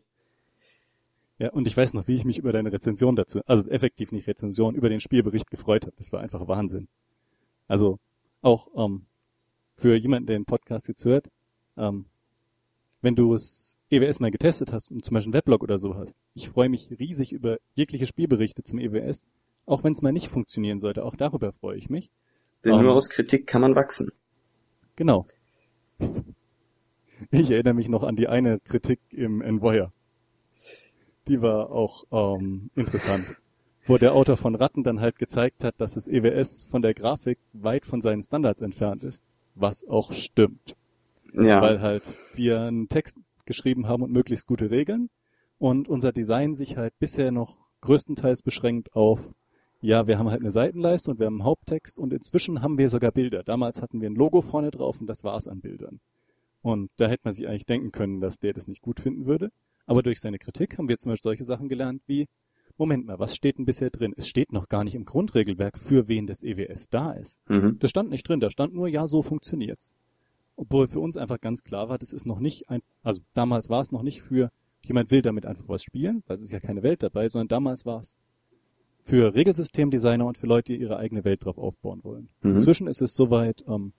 Ja, und ich weiß noch, wie ich mich über deine Rezension dazu, also effektiv nicht Rezension, über den Spielbericht gefreut habe. Das war einfach Wahnsinn. Also auch ähm, für jemanden, der den Podcast jetzt hört, ähm, wenn du es EWS mal getestet hast und zum Beispiel einen Weblog oder so hast, ich freue mich riesig über jegliche Spielberichte zum EWS, auch wenn es mal nicht funktionieren sollte, auch darüber freue ich mich. Denn um, nur ähm, aus Kritik kann man wachsen. Genau. Ich erinnere mich noch an die eine Kritik im Envoyer. Die war auch ähm, interessant. Wo der Autor von Ratten dann halt gezeigt hat, dass das EWS von der Grafik weit von seinen Standards entfernt ist. Was auch stimmt. Ja. Weil halt wir einen Text geschrieben haben und möglichst gute Regeln und unser Design sich halt bisher noch größtenteils beschränkt auf ja, wir haben halt eine Seitenleiste und wir haben einen Haupttext und inzwischen haben wir sogar Bilder. Damals hatten wir ein Logo vorne drauf und das war's an Bildern. Und da hätte man sich eigentlich denken können, dass der das nicht gut finden würde. Aber durch seine Kritik haben wir zum Beispiel solche Sachen gelernt wie, Moment mal, was steht denn bisher drin? Es steht noch gar nicht im Grundregelwerk, für wen das EWS da ist. Mhm. Das stand nicht drin, da stand nur, ja, so funktioniert's. Obwohl für uns einfach ganz klar war, das ist noch nicht ein, also damals war es noch nicht für, jemand will damit einfach was spielen, weil es ist ja keine Welt dabei, sondern damals war es für Regelsystemdesigner und für Leute, die ihre eigene Welt drauf aufbauen wollen. Mhm. Inzwischen ist es soweit ähm,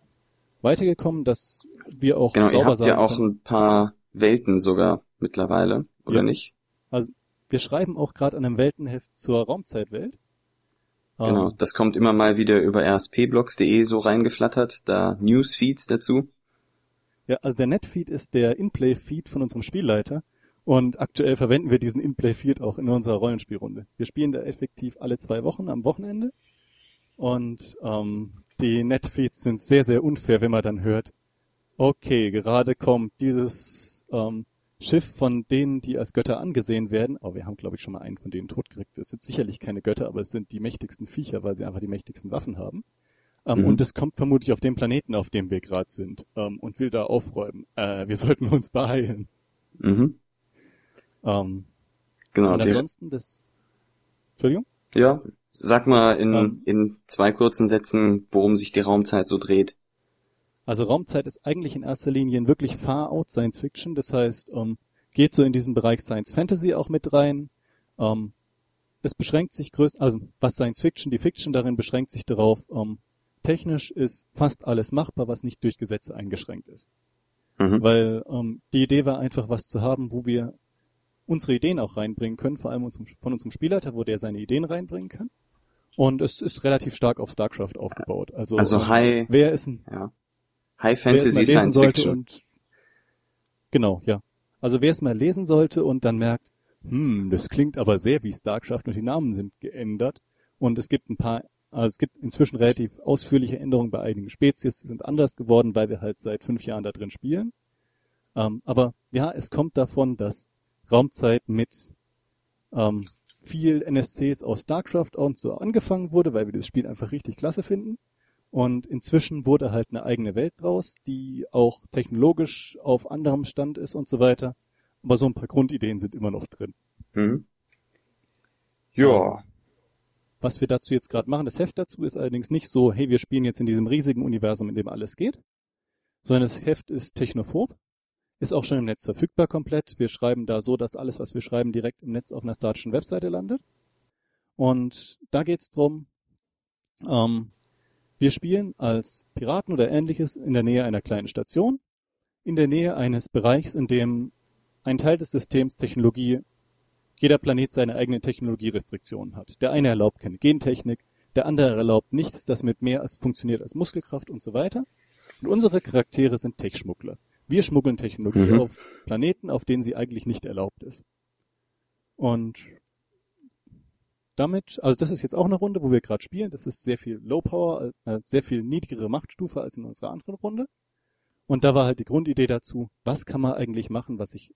weitergekommen, dass wir auch genau, sauber ihr habt sagen ja auch können, ein paar Welten sogar mittlerweile, oder ja. nicht? Also wir schreiben auch gerade an einem Weltenheft zur Raumzeitwelt. Genau, ähm, das kommt immer mal wieder über rspblogs.de so reingeflattert, da Newsfeeds dazu. Ja, also der Netfeed ist der Inplay-Feed von unserem Spielleiter. Und aktuell verwenden wir diesen In-Play Field auch in unserer Rollenspielrunde. Wir spielen da effektiv alle zwei Wochen am Wochenende. Und ähm, die Netfeeds sind sehr, sehr unfair, wenn man dann hört, okay, gerade kommt dieses ähm, Schiff von denen, die als Götter angesehen werden. Oh, wir haben, glaube ich, schon mal einen von denen totgekriegt. Es sind sicherlich keine Götter, aber es sind die mächtigsten Viecher, weil sie einfach die mächtigsten Waffen haben. Ähm, Mhm. Und es kommt vermutlich auf dem Planeten, auf dem wir gerade sind, ähm, und will da aufräumen. Äh, wir sollten uns beeilen. Mhm. Ähm, Genau. und ansonsten das. Entschuldigung? Ja, sag mal in, Ähm. in zwei kurzen Sätzen, worum sich die Raumzeit so dreht. Also Raumzeit ist eigentlich in erster Linie ein wirklich far-out Science Fiction. Das heißt, ähm, geht so in diesen Bereich Science Fantasy auch mit rein. Ähm, es beschränkt sich größt, also was Science Fiction, die Fiction darin beschränkt sich darauf, ähm, technisch ist fast alles machbar, was nicht durch Gesetze eingeschränkt ist. Mhm. Weil ähm, die Idee war einfach, was zu haben, wo wir unsere Ideen auch reinbringen können, vor allem von unserem Spielleiter, wo der seine Ideen reinbringen kann. Und es ist relativ stark auf StarCraft aufgebaut. Also, Also ähm, High, wer ist ein ja. High Fantasy lesen Science sollte Fiction. Und, genau, ja. Also wer es mal lesen sollte und dann merkt, hm, das klingt aber sehr wie StarCraft und die Namen sind geändert und es gibt ein paar, also es gibt inzwischen relativ ausführliche Änderungen bei einigen Spezies, die sind anders geworden, weil wir halt seit fünf Jahren da drin spielen. Ähm, aber ja, es kommt davon, dass Raumzeit mit ähm, viel NSCs aus StarCraft und so angefangen wurde, weil wir das Spiel einfach richtig klasse finden. Und inzwischen wurde halt eine eigene Welt draus, die auch technologisch auf anderem Stand ist und so weiter. Aber so ein paar Grundideen sind immer noch drin. Mhm. Ja. Was wir dazu jetzt gerade machen, das Heft dazu ist allerdings nicht so, hey, wir spielen jetzt in diesem riesigen Universum, in dem alles geht, sondern das Heft ist technophob, ist auch schon im Netz verfügbar komplett. Wir schreiben da so, dass alles, was wir schreiben, direkt im Netz auf einer statischen Webseite landet. Und da geht's drum, ähm, wir spielen als Piraten oder ähnliches in der Nähe einer kleinen Station, in der Nähe eines Bereichs, in dem ein Teil des Systems Technologie jeder Planet seine eigenen Technologierestriktionen hat. Der eine erlaubt keine Gentechnik, der andere erlaubt nichts, das mit mehr als funktioniert als Muskelkraft und so weiter. Und unsere Charaktere sind Tech-Schmuggler. Wir schmuggeln Technologie Mhm. auf Planeten, auf denen sie eigentlich nicht erlaubt ist. Und damit, also das ist jetzt auch eine Runde, wo wir gerade spielen. Das ist sehr viel Low Power, äh, sehr viel niedrigere Machtstufe als in unserer anderen Runde. Und da war halt die Grundidee dazu, was kann man eigentlich machen, was sich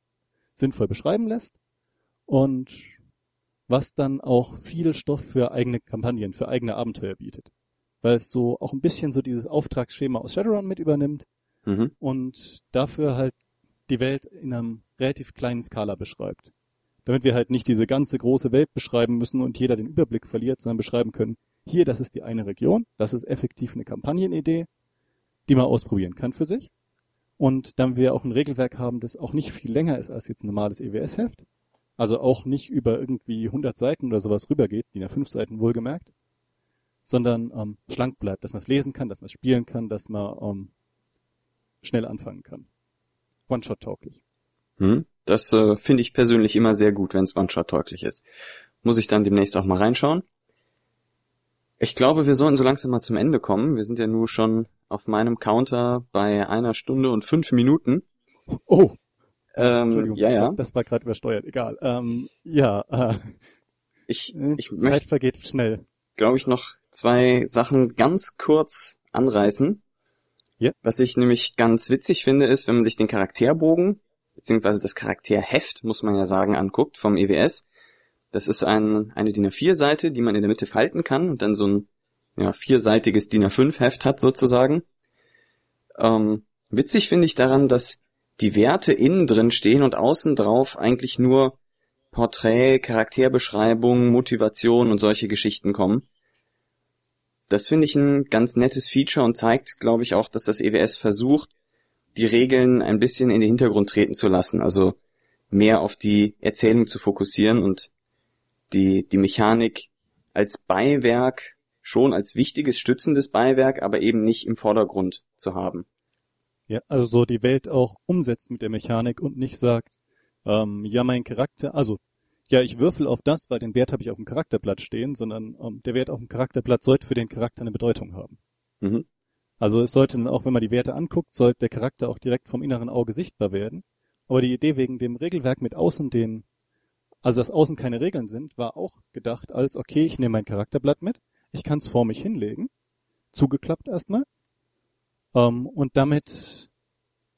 sinnvoll beschreiben lässt und was dann auch viel Stoff für eigene Kampagnen, für eigene Abenteuer bietet. Weil es so auch ein bisschen so dieses Auftragsschema aus Shadowrun mit übernimmt Mhm. und dafür halt die Welt in einem relativ kleinen Skala beschreibt. Damit wir halt nicht diese ganze große Welt beschreiben müssen und jeder den Überblick verliert, sondern beschreiben können, hier, das ist die eine Region, das ist effektiv eine Kampagnenidee, die man ausprobieren kann für sich. Und dann wir auch ein Regelwerk haben, das auch nicht viel länger ist als jetzt ein normales EWS-Heft, also auch nicht über irgendwie 100 Seiten oder sowas rübergeht, die nach fünf Seiten wohlgemerkt, sondern ähm, schlank bleibt, dass man es lesen kann, dass man es spielen kann, dass man ähm, schnell anfangen kann. One-Shot-tauglich. Mhm. Das äh, finde ich persönlich immer sehr gut, wenn es One-Shot-tauglich ist. Muss ich dann demnächst auch mal reinschauen. Ich glaube, wir sollten so langsam mal zum Ende kommen. Wir sind ja nur schon auf meinem Counter bei einer Stunde und fünf Minuten. Oh, Ähm, Entschuldigung, ja, ja. glaub, das war gerade übersteuert. Egal. Ähm, ja, äh, Ich, ich Zeit möchte, vergeht schnell. glaube ich, noch zwei Sachen ganz kurz anreißen. Ja. Was ich nämlich ganz witzig finde, ist, wenn man sich den Charakterbogen, beziehungsweise das Charakterheft, muss man ja sagen, anguckt vom EWS. Das ist ein, eine DIN A4-Seite, die man in der Mitte falten kann und dann so ein ja, vierseitiges DIN A5-Heft hat sozusagen. Ähm, witzig finde ich daran, dass die Werte innen drin stehen und außen drauf eigentlich nur Porträt, Charakterbeschreibung, Motivation und solche Geschichten kommen. Das finde ich ein ganz nettes Feature und zeigt, glaube ich, auch, dass das EWS versucht, die Regeln ein bisschen in den Hintergrund treten zu lassen, also mehr auf die Erzählung zu fokussieren und die, die Mechanik als Beiwerk schon als wichtiges, stützendes Beiwerk, aber eben nicht im Vordergrund zu haben. Ja, also so die Welt auch umsetzt mit der Mechanik und nicht sagt, ähm, ja, mein Charakter, also ja, ich würfel auf das, weil den Wert habe ich auf dem Charakterblatt stehen, sondern ähm, der Wert auf dem Charakterblatt sollte für den Charakter eine Bedeutung haben. Mhm. Also es sollte, auch wenn man die Werte anguckt, sollte der Charakter auch direkt vom inneren Auge sichtbar werden. Aber die Idee wegen dem Regelwerk mit außen den, also dass außen keine Regeln sind, war auch gedacht als, okay, ich nehme mein Charakterblatt mit, ich kann es vor mich hinlegen, zugeklappt erstmal, ähm, und damit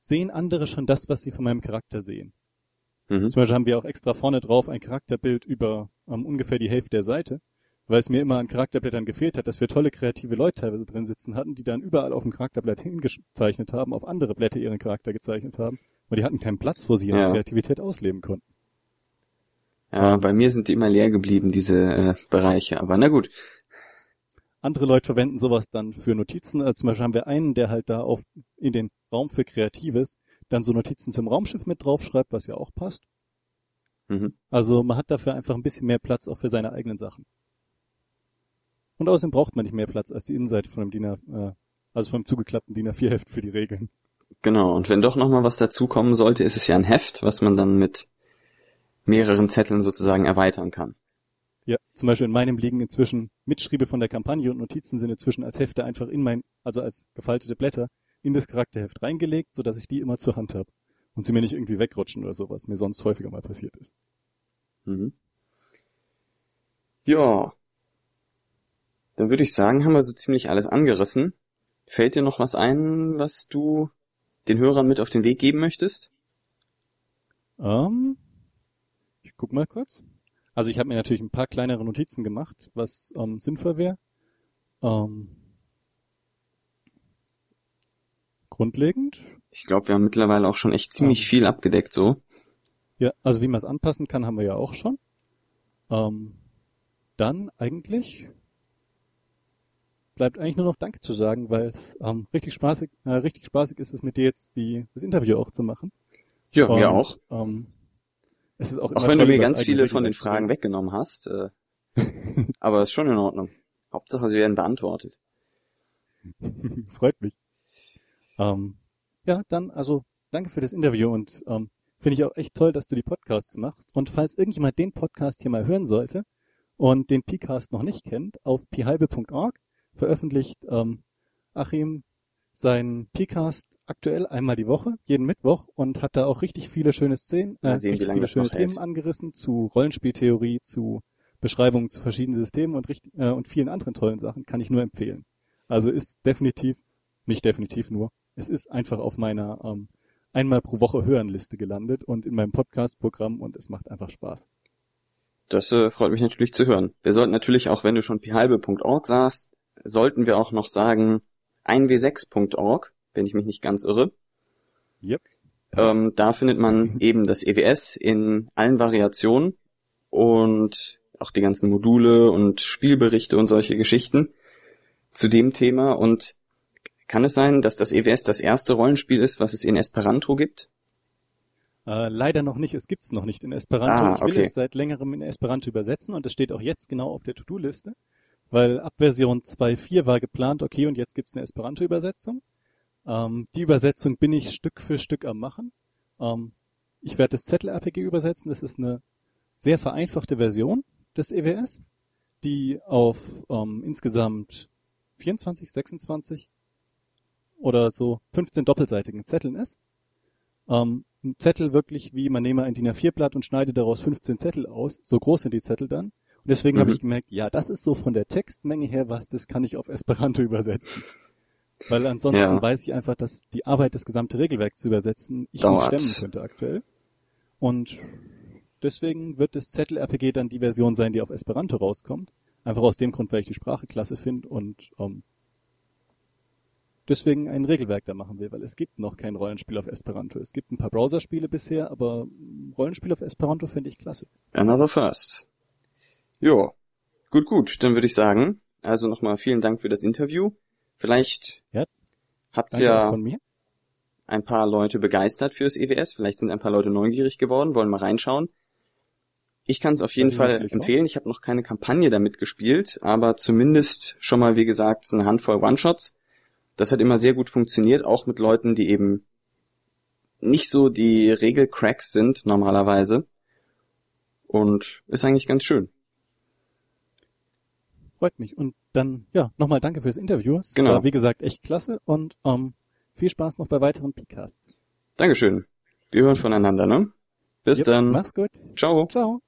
sehen andere schon das, was sie von meinem Charakter sehen. Mhm. Zum Beispiel haben wir auch extra vorne drauf ein Charakterbild über ähm, ungefähr die Hälfte der Seite, weil es mir immer an Charakterblättern gefehlt hat, dass wir tolle kreative Leute teilweise drin sitzen hatten, die dann überall auf dem Charakterblatt hingezeichnet haben, auf andere Blätter ihren Charakter gezeichnet haben, weil die hatten keinen Platz, wo sie ihre Ja. Kreativität ausleben konnten. Ja, bei mir sind die immer leer geblieben, diese äh, Bereiche. Aber na gut. Andere Leute verwenden sowas dann für Notizen. Also zum Beispiel haben wir einen, der halt da auf in den Raum für Kreatives dann so Notizen zum Raumschiff mit draufschreibt, was ja auch passt. Mhm. Also man hat dafür einfach ein bisschen mehr Platz auch für seine eigenen Sachen. Und außerdem braucht man nicht mehr Platz als die Innenseite von einem DIN A, äh, also vom zugeklappten DIN A4 Heft für die Regeln. Genau. Und wenn doch noch mal was dazukommen sollte, ist es ja ein Heft, was man dann mit mehreren Zetteln sozusagen erweitern kann. Ja, zum Beispiel in meinem liegen inzwischen Mitschriebe von der Kampagne und Notizen sind inzwischen als Hefte einfach in mein, also als gefaltete Blätter in das Charakterheft reingelegt, sodass ich die immer zur Hand habe und sie mir nicht irgendwie wegrutschen oder so, was mir sonst häufiger mal passiert ist. Mhm. Ja. Dann würde ich sagen, haben wir so ziemlich alles angerissen. Fällt dir noch was ein, was du den Hörern mit auf den Weg geben möchtest? Ähm, ich guck mal kurz. Also ich habe mir natürlich ein paar kleinere Notizen gemacht, was ähm, sinnvoll wäre. Ähm, grundlegend. Ich glaube, wir haben mittlerweile auch schon echt ziemlich Ähm. viel abgedeckt so. Ja, also wie man es anpassen kann, haben wir ja auch schon. Ähm, dann eigentlich bleibt eigentlich nur noch Danke zu sagen, weil es ähm, richtig spaßig, äh, richtig spaßig ist es mit dir jetzt die, das Interview auch zu machen. Ja, Und, mir auch. Ähm, es ist auch, Auch wenn du toll, mir über das ganz viele von den Fragen weggenommen hast. Äh, aber ist schon in Ordnung. Hauptsache, sie werden beantwortet. Freut mich. Ähm, ja, dann also danke für das Interview und ähm, finde ich auch echt toll, dass du die Podcasts machst. Und falls irgendjemand den Podcast hier mal hören sollte und den Pcast noch nicht kennt, auf pihalbe.org veröffentlicht ähm, Achim seinen Pcast aktuell einmal die Woche, jeden Mittwoch und hat da auch richtig viele schöne Szenen, äh, sehen, richtig viele schöne Themen hält. angerissen zu Rollenspieltheorie, zu Beschreibungen zu verschiedenen Systemen und, richtig, äh, und vielen anderen tollen Sachen, kann ich nur empfehlen. Also ist definitiv, nicht definitiv nur, es ist einfach auf meiner ähm, einmal pro Woche hören Liste gelandet und in meinem Podcast-Programm und es macht einfach Spaß. Das äh, freut mich natürlich zu hören. Wir sollten natürlich auch, wenn du schon pihalbe.org sagst, sollten wir auch noch sagen 1w6.org, wenn ich mich nicht ganz irre. Yep. Ähm, da findet man eben das EWS in allen Variationen und auch die ganzen Module und Spielberichte und solche Geschichten zu dem Thema. Und kann es sein, dass das EWS das erste Rollenspiel ist, was es in Esperanto gibt? Äh, leider noch nicht, es gibt's noch nicht in Esperanto. Ah, Ich will okay. es seit längerem in Esperanto übersetzen und es steht auch jetzt genau auf der To-Do-Liste, weil ab Version 2.4 war geplant, okay, und jetzt gibt's eine Esperanto-Übersetzung. Ähm, die Übersetzung bin ich Stück für Stück am machen. Ähm, ich werde das Zettel-RPG übersetzen, das ist eine sehr vereinfachte Version des EWS, die auf ähm, insgesamt 24, 26 oder so 15 doppelseitigen Zetteln ist. Ähm, ein Zettel wirklich wie, man nehme ein DIN A4-Blatt und schneide daraus 15 Zettel aus. So groß sind die Zettel dann. Und deswegen habe Mhm. ich gemerkt, ja, das ist so von der Textmenge her was, das kann ich auf Esperanto übersetzen. Weil ansonsten Ja. weiß ich einfach, dass die Arbeit, das gesamte Regelwerk zu übersetzen, ich Dauert. nicht stemmen könnte aktuell. Und deswegen wird das Zettel-RPG dann die Version sein, die auf Esperanto rauskommt. Einfach aus dem Grund, weil ich die Sprache klasse finde und ähm, deswegen ein Regelwerk da machen will, weil es gibt noch kein Rollenspiel auf Esperanto. Es gibt ein paar Browserspiele bisher, aber Rollenspiel auf Esperanto finde ich klasse. Another First. Jo, gut, gut. Dann würde ich sagen, also nochmal vielen Dank für das Interview. Vielleicht Ja, hat's Danke ja von mir. ein paar Leute begeistert fürs EWS. Vielleicht sind ein paar Leute neugierig geworden, wollen mal reinschauen. Ich kann es auf jeden Das Fall natürlich auch. empfehlen. Ich habe noch keine Kampagne damit gespielt, aber zumindest schon mal, wie gesagt, so eine Handvoll One-Shots. Das hat immer sehr gut funktioniert, auch mit Leuten, die eben nicht so die Regelcracks sind normalerweise. Und ist eigentlich ganz schön. Freut mich. Und dann, ja, nochmal danke fürs Interview. Es Genau. war, wie gesagt, echt klasse und ähm, viel Spaß noch bei weiteren Podcasts. Dankeschön. Wir hören voneinander, ne? Bis Jupp, dann. Mach's gut. Ciao. Ciao.